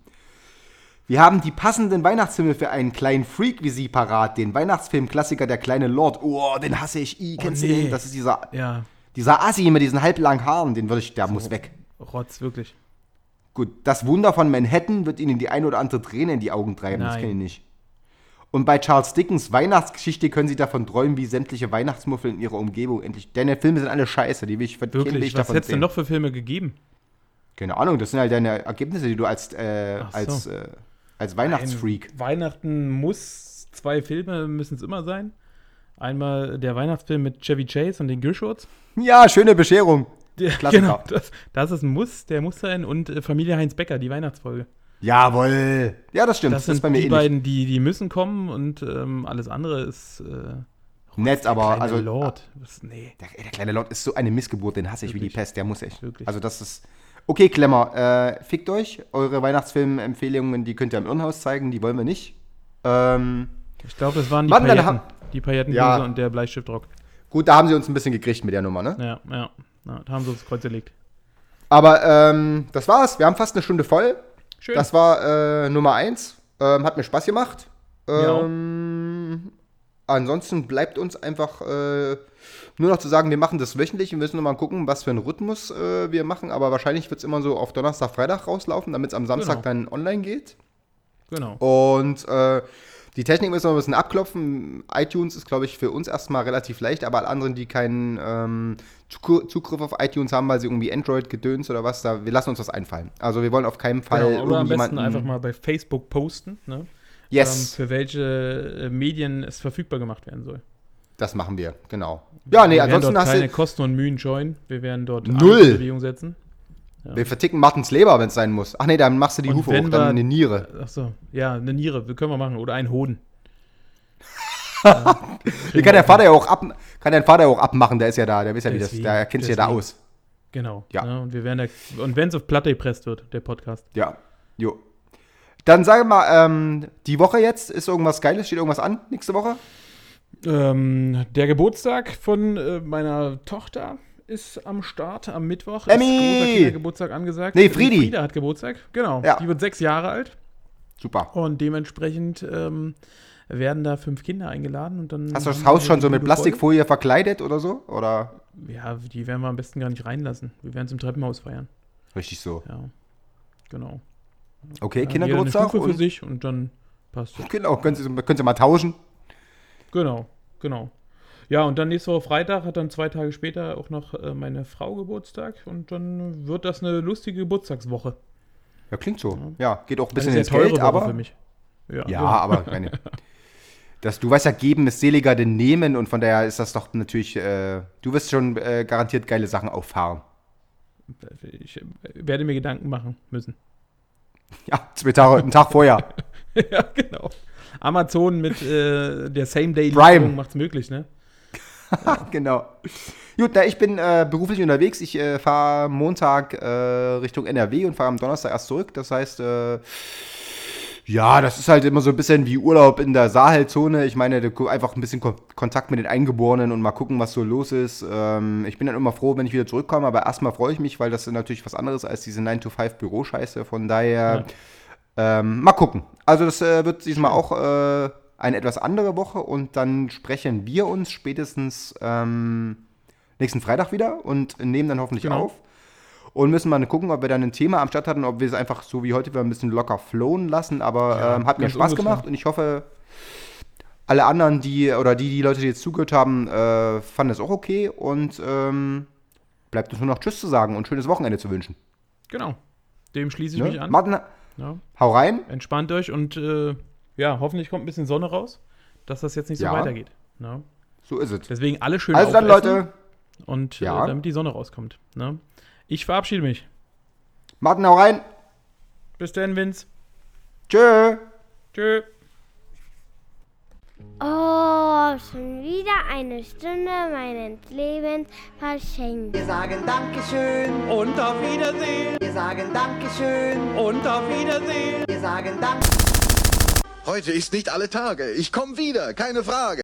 Wir haben die passenden Weihnachtsfilme für einen kleinen Freak wie Sie parat. Den Weihnachtsfilm-Klassiker Der kleine Lord. Oh, den hasse ich. I, kennst du nee. den? Das ist dieser, Ja, dieser Assi mit diesen halblangen Haaren. Den würde ich, der muss weg. Rotz, wirklich. Gut, das Wunder von Manhattan wird Ihnen die ein oder andere Träne in die Augen treiben. Das Nein. kenne ich nicht. Und bei Charles Dickens Weihnachtsgeschichte können Sie davon träumen, wie sämtliche Weihnachtsmuffel in Ihrer Umgebung endlich. Denn die Filme sind alle scheiße, die will ich, will Wirklich, ich was hättest du sehen. noch für Filme gegeben? Keine Ahnung, das sind halt deine Ergebnisse, die du als, äh, so. als, äh, als Weihnachtsfreak. Ein Weihnachten muss, zwei Filme müssen es immer sein. Einmal der Weihnachtsfilm mit Chevy Chase und den Grishwoods. Ja, schöne Bescherung. Der, Klassiker. Genau, das, das ist ein Muss, der muss sein. Und äh, Familie Heinz Becker, die Weihnachtsfolge. Jawohl. Ja, das stimmt. Das Das, ist sind bei mir die ähnlich. beiden, die, die müssen kommen und ähm, alles andere ist äh, Nett, aber kleine also Lord. Das, nee. Der, der kleine Lord ist so eine Missgeburt, den hasse ich wie die Wirklich. Pest, der muss echt. Wirklich. Also das ist. Okay, Klemmer, äh, fickt euch. Eure Weihnachtsfilm-Empfehlungen, die könnt ihr im Irrenhaus zeigen, die wollen wir nicht. Ähm, Ich glaube, das waren die Mann, Die Paillettenhose Ja. und der Bleistiftrock. gut, da haben sie uns ein bisschen gekriegt mit der Nummer, ne? Ja, ja. ja da haben sie uns Kreuz gelegt. Aber ähm, das war's. Wir haben fast eine Stunde voll. Schön. Das war äh, Nummer eins. Ähm, hat mir Spaß gemacht. Ja. Ähm, ansonsten bleibt uns einfach äh, nur noch zu sagen, wir machen das wöchentlich. Wir müssen noch mal gucken, was für einen Rhythmus äh, wir machen. Aber wahrscheinlich wird es immer so auf Donnerstag, Freitag rauslaufen, damit es am Samstag Genau. dann online geht. Genau. Und äh, die Technik müssen wir ein bisschen abklopfen. iTunes ist, glaube ich, für uns erstmal relativ leicht, aber alle anderen, die keinen ähm, Zugr- Zugriff auf iTunes haben, weil sie irgendwie Android gedöns oder was, da, wir lassen uns was einfallen. Also wir wollen auf keinen Fall genau. Oder am besten einfach mal bei Facebook posten, ne? Yes, ähm, für welche äh, Medien es verfügbar gemacht werden soll. das machen wir, genau. Ja, nee, wir ansonsten hast keine du... Kosten und Mühen scheuen. Wir werden dort Null. Bewegung setzen. Wir verticken Martins Leber, wenn es sein muss. Ach nee, dann machst du die Hufe hoch, dann eine Niere. Achso, ja, eine Niere, wir können wir machen. Oder einen Hoden. *laughs* Den kann der Vater ja auch ab, kann dein Vater ja auch abmachen, der ist ja da, der weiß ja, wie das, der kennt sich ja da aus. Genau. Ja. Ne, und wir werden da, und wenn es auf Platte gepresst wird, der Podcast. Ja, jo. Dann sage mal, ähm, die Woche jetzt, ist irgendwas Geiles, steht irgendwas an nächste Woche? Ähm, der Geburtstag von äh, meiner Tochter ist am Start, am Mittwoch. Emmy! Ist Kindergeburtstag angesagt. Nee, Die Friedi. Frieda hat Geburtstag, genau. Ja. Die wird sechs Jahre alt Super. und dementsprechend ähm, werden da fünf Kinder eingeladen und dann. Hast du das Haus schon so die mit Plastikfolie verkleidet oder so? Oder? voll. Ja, die werden wir am besten gar nicht reinlassen. Wir werden es im Treppenhaus feiern. Richtig so. Ja. Genau. Okay, Ja, Kindergeburtstag. Eine Stufe für Und, sich und dann passt es. genau, können Sie, können Sie mal tauschen. Genau, genau. Ja, und dann nächste Woche Freitag hat dann zwei Tage später auch noch äh, meine Frau Geburtstag und dann wird das eine lustige Geburtstagswoche. Ja, klingt so. Ja, geht auch ein bisschen ins teure Geld, Woche aber. für mich. Ja, Ja, aber meine, das, du weißt ja, geben ist seliger denn nehmen und von daher ist das doch natürlich, äh, du wirst schon äh, garantiert geile Sachen auffahren. Ich äh, werde mir Gedanken machen müssen. *laughs* Ja, zwei Tage, einen Tag vorher. *laughs* ja, genau. Amazon mit äh, der. Same-Day-Lieferung macht's möglich, ne? *laughs* genau. Gut, na, ich bin äh, beruflich unterwegs. Ich äh, fahre Montag äh, Richtung NRW und fahre am Donnerstag erst zurück. Das heißt, äh, ja, das ist halt immer so ein bisschen wie Urlaub in der Sahelzone. Ich meine, einfach ein bisschen Ko Kontakt mit den Eingeborenen und mal gucken, was so los ist. Ähm, ich bin dann immer froh, wenn ich wieder zurückkomme, aber erstmal freue ich mich, weil das ist natürlich was anderes als diese 9-to-5-Büroscheiße. Von daher, ähm, mal gucken. Also, das äh, wird diesmal auch äh, eine etwas andere Woche und dann sprechen wir uns spätestens ähm, nächsten Freitag wieder und nehmen dann hoffentlich Genau. auf. Und müssen mal gucken, ob wir dann ein Thema am Start hatten, ob wir es einfach so wie heute wieder ein bisschen locker flowen lassen. Aber Ja, ähm, hat mir Spaß gemacht und ich hoffe, alle anderen, die oder die, die Leute, die jetzt zugehört haben, äh, fanden es auch okay. Und ähm, bleibt uns nur noch Tschüss zu sagen und schönes Wochenende zu wünschen. Genau. Dem schließe ich Ne? mich an. Martin, Ja. hau rein. Entspannt euch und äh, ja, hoffentlich kommt ein bisschen Sonne raus, dass das jetzt nicht so Ja. weitergeht. Ne? So ist es. Deswegen alle schön Also dann, Leute, Und Ja. äh, damit die Sonne rauskommt. Ne? Ich verabschiede mich. Martin, hau rein. Bis dann, Vince. Tschö. Tschö. Oh, schon wieder eine Stunde meines Lebens verschenkt. Wir sagen Dankeschön, Und auf Wiedersehen. wir sagen Dankeschön, Und auf Wiedersehen. wir sagen Dank. Heute ist nicht alle Tage. Ich komme wieder, keine Frage.